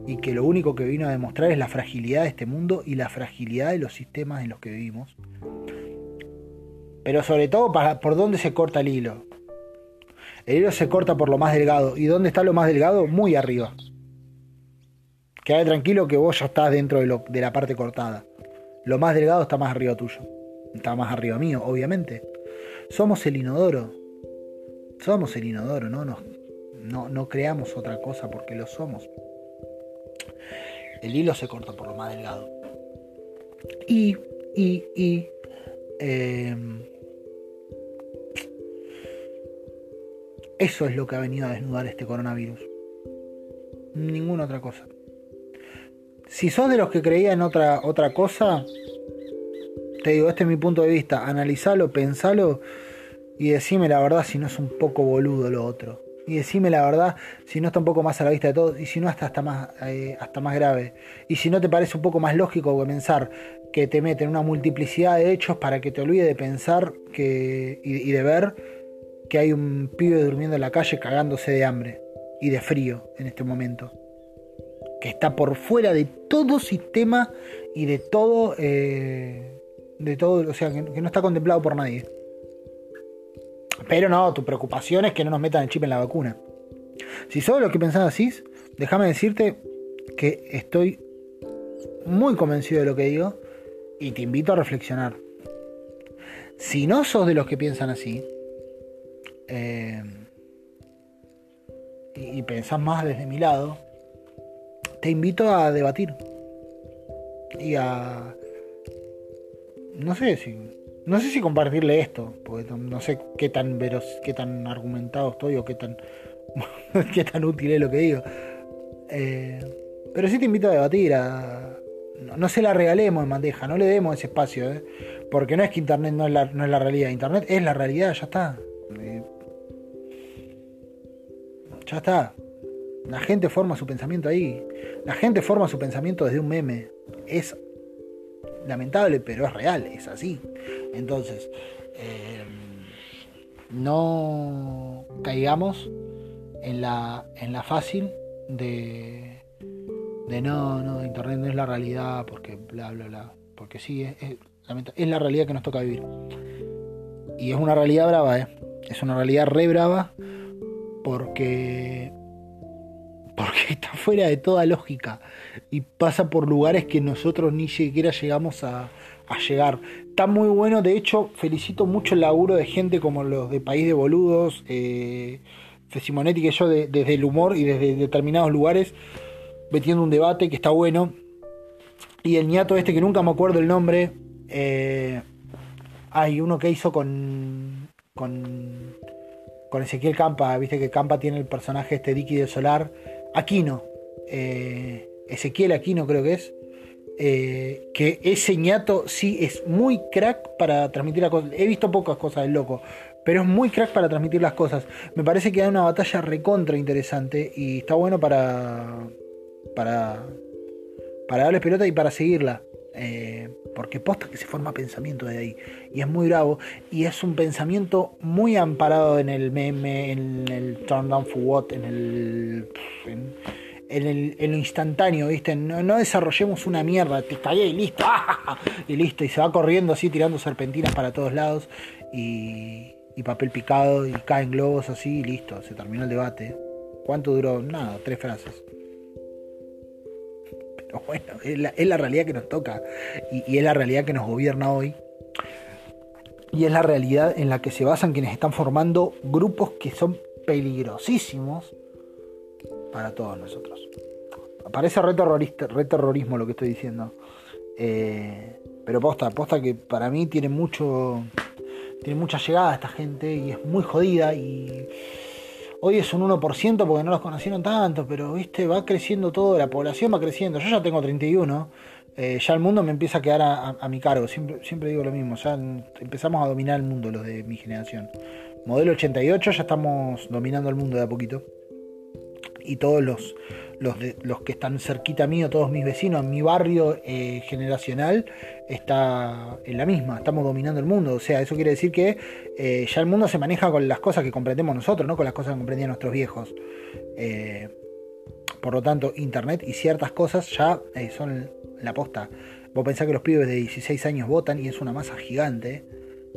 y que lo único que vino a demostrar es la fragilidad de este mundo y la fragilidad de los sistemas en los que vivimos. Pero sobre todo por dónde se corta el hilo. El hilo se corta por lo más delgado. ¿Y dónde está lo más delgado? Muy arriba. Quédate tranquilo que vos ya estás dentro de, la parte cortada. Lo más delgado está más arriba tuyo. Está más arriba mío, obviamente. Somos el inodoro. Somos el inodoro, ¿no? No, no, no creamos otra cosa porque lo somos. El hilo se corta por lo más delgado. Y, y, y. Em, eso es lo que ha venido a desnudar este coronavirus. Ninguna otra cosa si sos de los que creían otra, otra cosa, te digo, este es mi punto de vista, analizalo, pensalo y decime la verdad si no es un poco boludo lo otro. Y decime la verdad si no está un poco más a la vista de todos y si no hasta, hasta, más, eh, hasta más grave. Y si no te parece un poco más lógico pensar que te meten una multiplicidad de hechos para que te olvide de pensar que, y de ver que hay un pibe durmiendo en la calle cagándose de hambre y de frío en este momento está por fuera de todo sistema y de todo, eh, de todo, o sea, que, no está contemplado por nadie. Pero no, tu preocupación es que no nos metan el chip en la vacuna. Si sos lo que pensás así, déjame decirte que estoy muy convencido de lo que digo y te invito a reflexionar. Si no sos de los que piensan así, eh, y, pensás más desde mi lado, te invito a debatir y a no sé si no sé si compartirle esto porque no sé qué tan veros qué tan argumentado estoy o qué tan qué tan útil es lo que digo eh, pero sí te invito a debatir a no, se la regalemos en bandeja no le demos ese espacio ¿eh? porque no es que internet no es la, no es la realidad internet es la realidad ya está eh, ya está. La gente forma su pensamiento ahí. La gente forma su pensamiento desde un meme. Es lamentable, pero es real, es así. Entonces, eh, no caigamos en la, en la fácil de, de no, no, Internet no es la realidad, porque bla, bla, bla. Porque sí, es, es, es la realidad que nos toca vivir. Y es una realidad brava, ¿eh? Es una realidad re brava porque porque está fuera de toda lógica y pasa por lugares que nosotros ni siquiera llegamos a, llegar. Está muy bueno, de hecho, felicito mucho el laburo de gente como los de País de Boludos, eh, Simonetti, que yo desde el humor y desde determinados lugares, metiendo un debate que está bueno. Y el ñato este, que nunca me acuerdo el nombre, eh, hay uno que hizo con, con con Ezequiel Campa, viste que Campa tiene el personaje este Dicky de Solar, Aquino, eh, Ezequiel Aquino creo que es, eh, que ese ñato sí es muy crack para transmitir las cosas. He visto pocas cosas del loco, pero es muy crack para transmitir las cosas. Me parece que da una batalla recontra interesante y está bueno para, para, para darles pelota y para seguirla. Eh, porque posta que se forma pensamiento de ahí y es muy bravo y es un pensamiento muy amparado en el meme, en el turn down for what, en el en, el, lo instantáneo, ¿viste? No, desarrollemos una mierda, te cagué y listo, y listo, y se va corriendo así tirando serpentinas para todos lados y, y papel picado y caen globos así y listo, se terminó el debate. ¿Cuánto duró? Nada, tres frases bueno, es la, realidad que nos toca y, es la realidad que nos gobierna hoy. Y es la realidad en la que se basan quienes están formando grupos que son peligrosísimos para todos nosotros. Parece re, terrorismo lo que estoy diciendo. Eh, pero posta, posta que para mí tiene mucho. Tiene mucha llegada esta gente y es muy jodida y Hoy es un 1% porque no los conocieron tanto, pero viste, va creciendo todo, la población va creciendo. Yo ya tengo 31, eh, ya el mundo me empieza a quedar a, mi cargo. Siempre, siempre digo lo mismo, ya empezamos a dominar el mundo los de mi generación. Modelo 88 ya estamos dominando el mundo de a poquito. Y todos los, los, de, los que están cerquita mío, todos mis vecinos, mi barrio eh, generacional está en la misma, estamos dominando el mundo. O sea, eso quiere decir que eh, ya el mundo se maneja con las cosas que comprendemos nosotros, no con las cosas que comprendían nuestros viejos. Eh, por lo tanto, Internet y ciertas cosas ya son la posta. Vos pensás que los pibes de 16 años votan y es una masa gigante.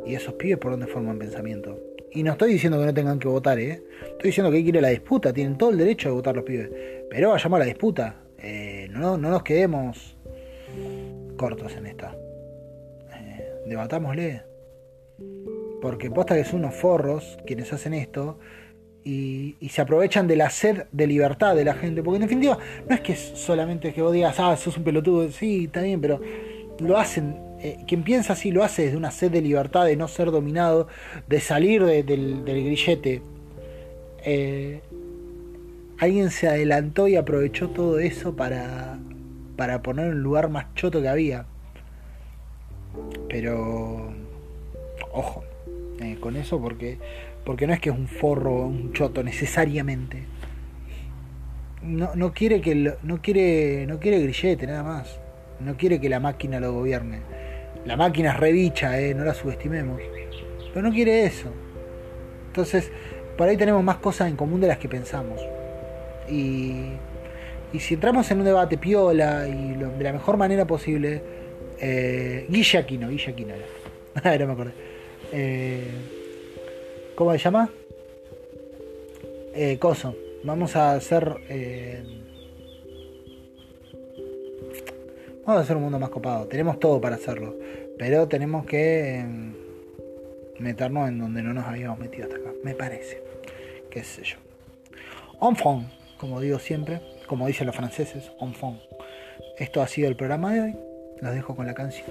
Y esos pibes por dónde forman pensamiento. Y no estoy diciendo que no tengan que votar, ¿eh? Estoy diciendo que hay que ir a la disputa, tienen todo el derecho de votar los pibes. Pero vayamos a la disputa. Eh, no, no nos quedemos cortos en esta. Eh, debatámosle. Porque posta que son unos forros quienes hacen esto y, se aprovechan de la sed de libertad de la gente. Porque en definitiva, no es que solamente que vos digas, ah, sos un pelotudo, sí, está bien, pero lo hacen eh, quien piensa así lo hace desde una sed de libertad, de no ser dominado, de salir del, grillete. Eh, alguien se adelantó y aprovechó todo eso para, para poner un lugar más choto que había. Pero, ojo, eh, con eso porque, porque no es que es un forro, un choto necesariamente. No, no quiere que no quiere no quiere grillete nada más no quiere que la máquina lo gobierne la máquina es revicha, eh, no la subestimemos. Pero no quiere eso. Entonces, por ahí tenemos más cosas en común de las que pensamos. Y, y si entramos en un debate piola y de la mejor manera posible, eh, Guille Aquino, Guille no me acordé. Eh, ¿Cómo se llama? Eh, coso. Vamos a hacer. Eh, vamos a hacer un mundo más copado. Tenemos todo para hacerlo. Pero tenemos que em, meternos en donde no nos habíamos metido hasta acá. Me parece. Qué sé yo. Enfant, como digo siempre. Como dicen los franceses. Enfant. Esto ha sido el programa de hoy. Los dejo con la canción.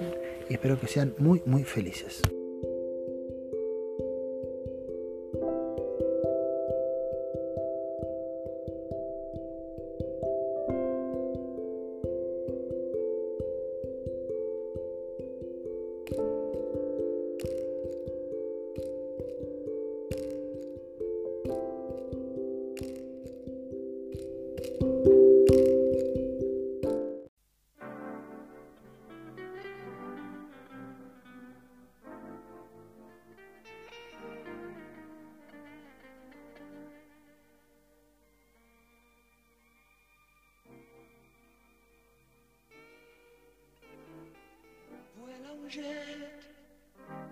Y espero que sean muy, muy felices.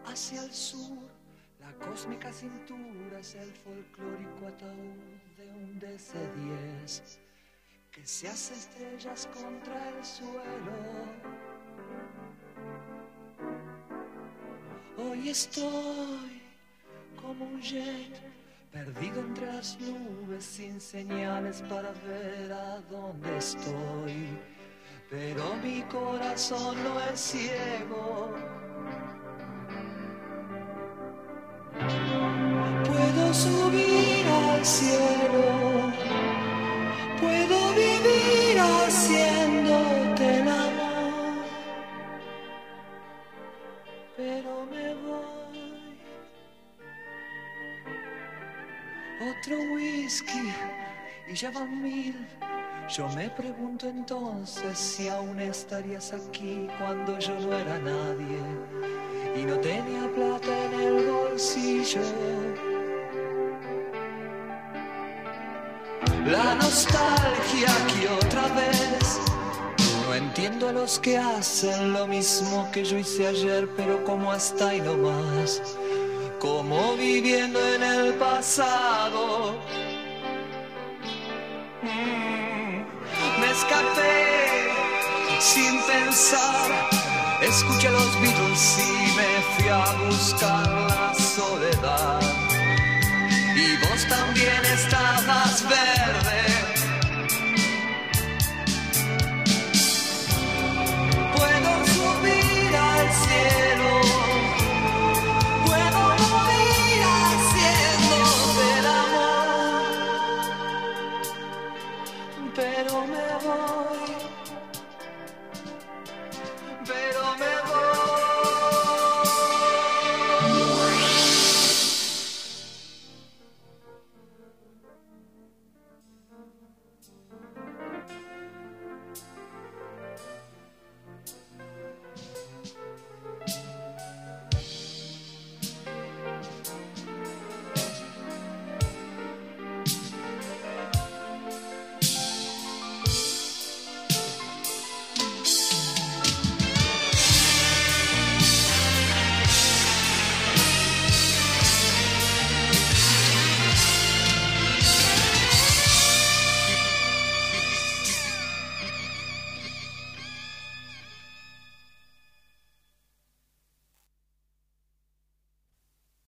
Hacia el sur. La cósmica cintura es el folclórico ataúd de un DC-10 que se hace estrellas contra el suelo. Hoy estoy como un jet perdido entre las nubes sin señales para ver a dónde estoy pero mi corazón no es ciego. Puedo subir al cielo, puedo vivir haciéndote el amor, pero me voy. Otro whisky y ya van mil yo me pregunto entonces si aún estarías aquí cuando yo no era nadie y no tenía plata en el bolsillo. La nostalgia aquí otra vez. No entiendo a los que hacen lo mismo que yo hice ayer, pero como hasta ahí más como viviendo en el pasado. Escapé sin pensar. Escuché los Beatles y me fui a buscar la soledad. Y vos también estabas verde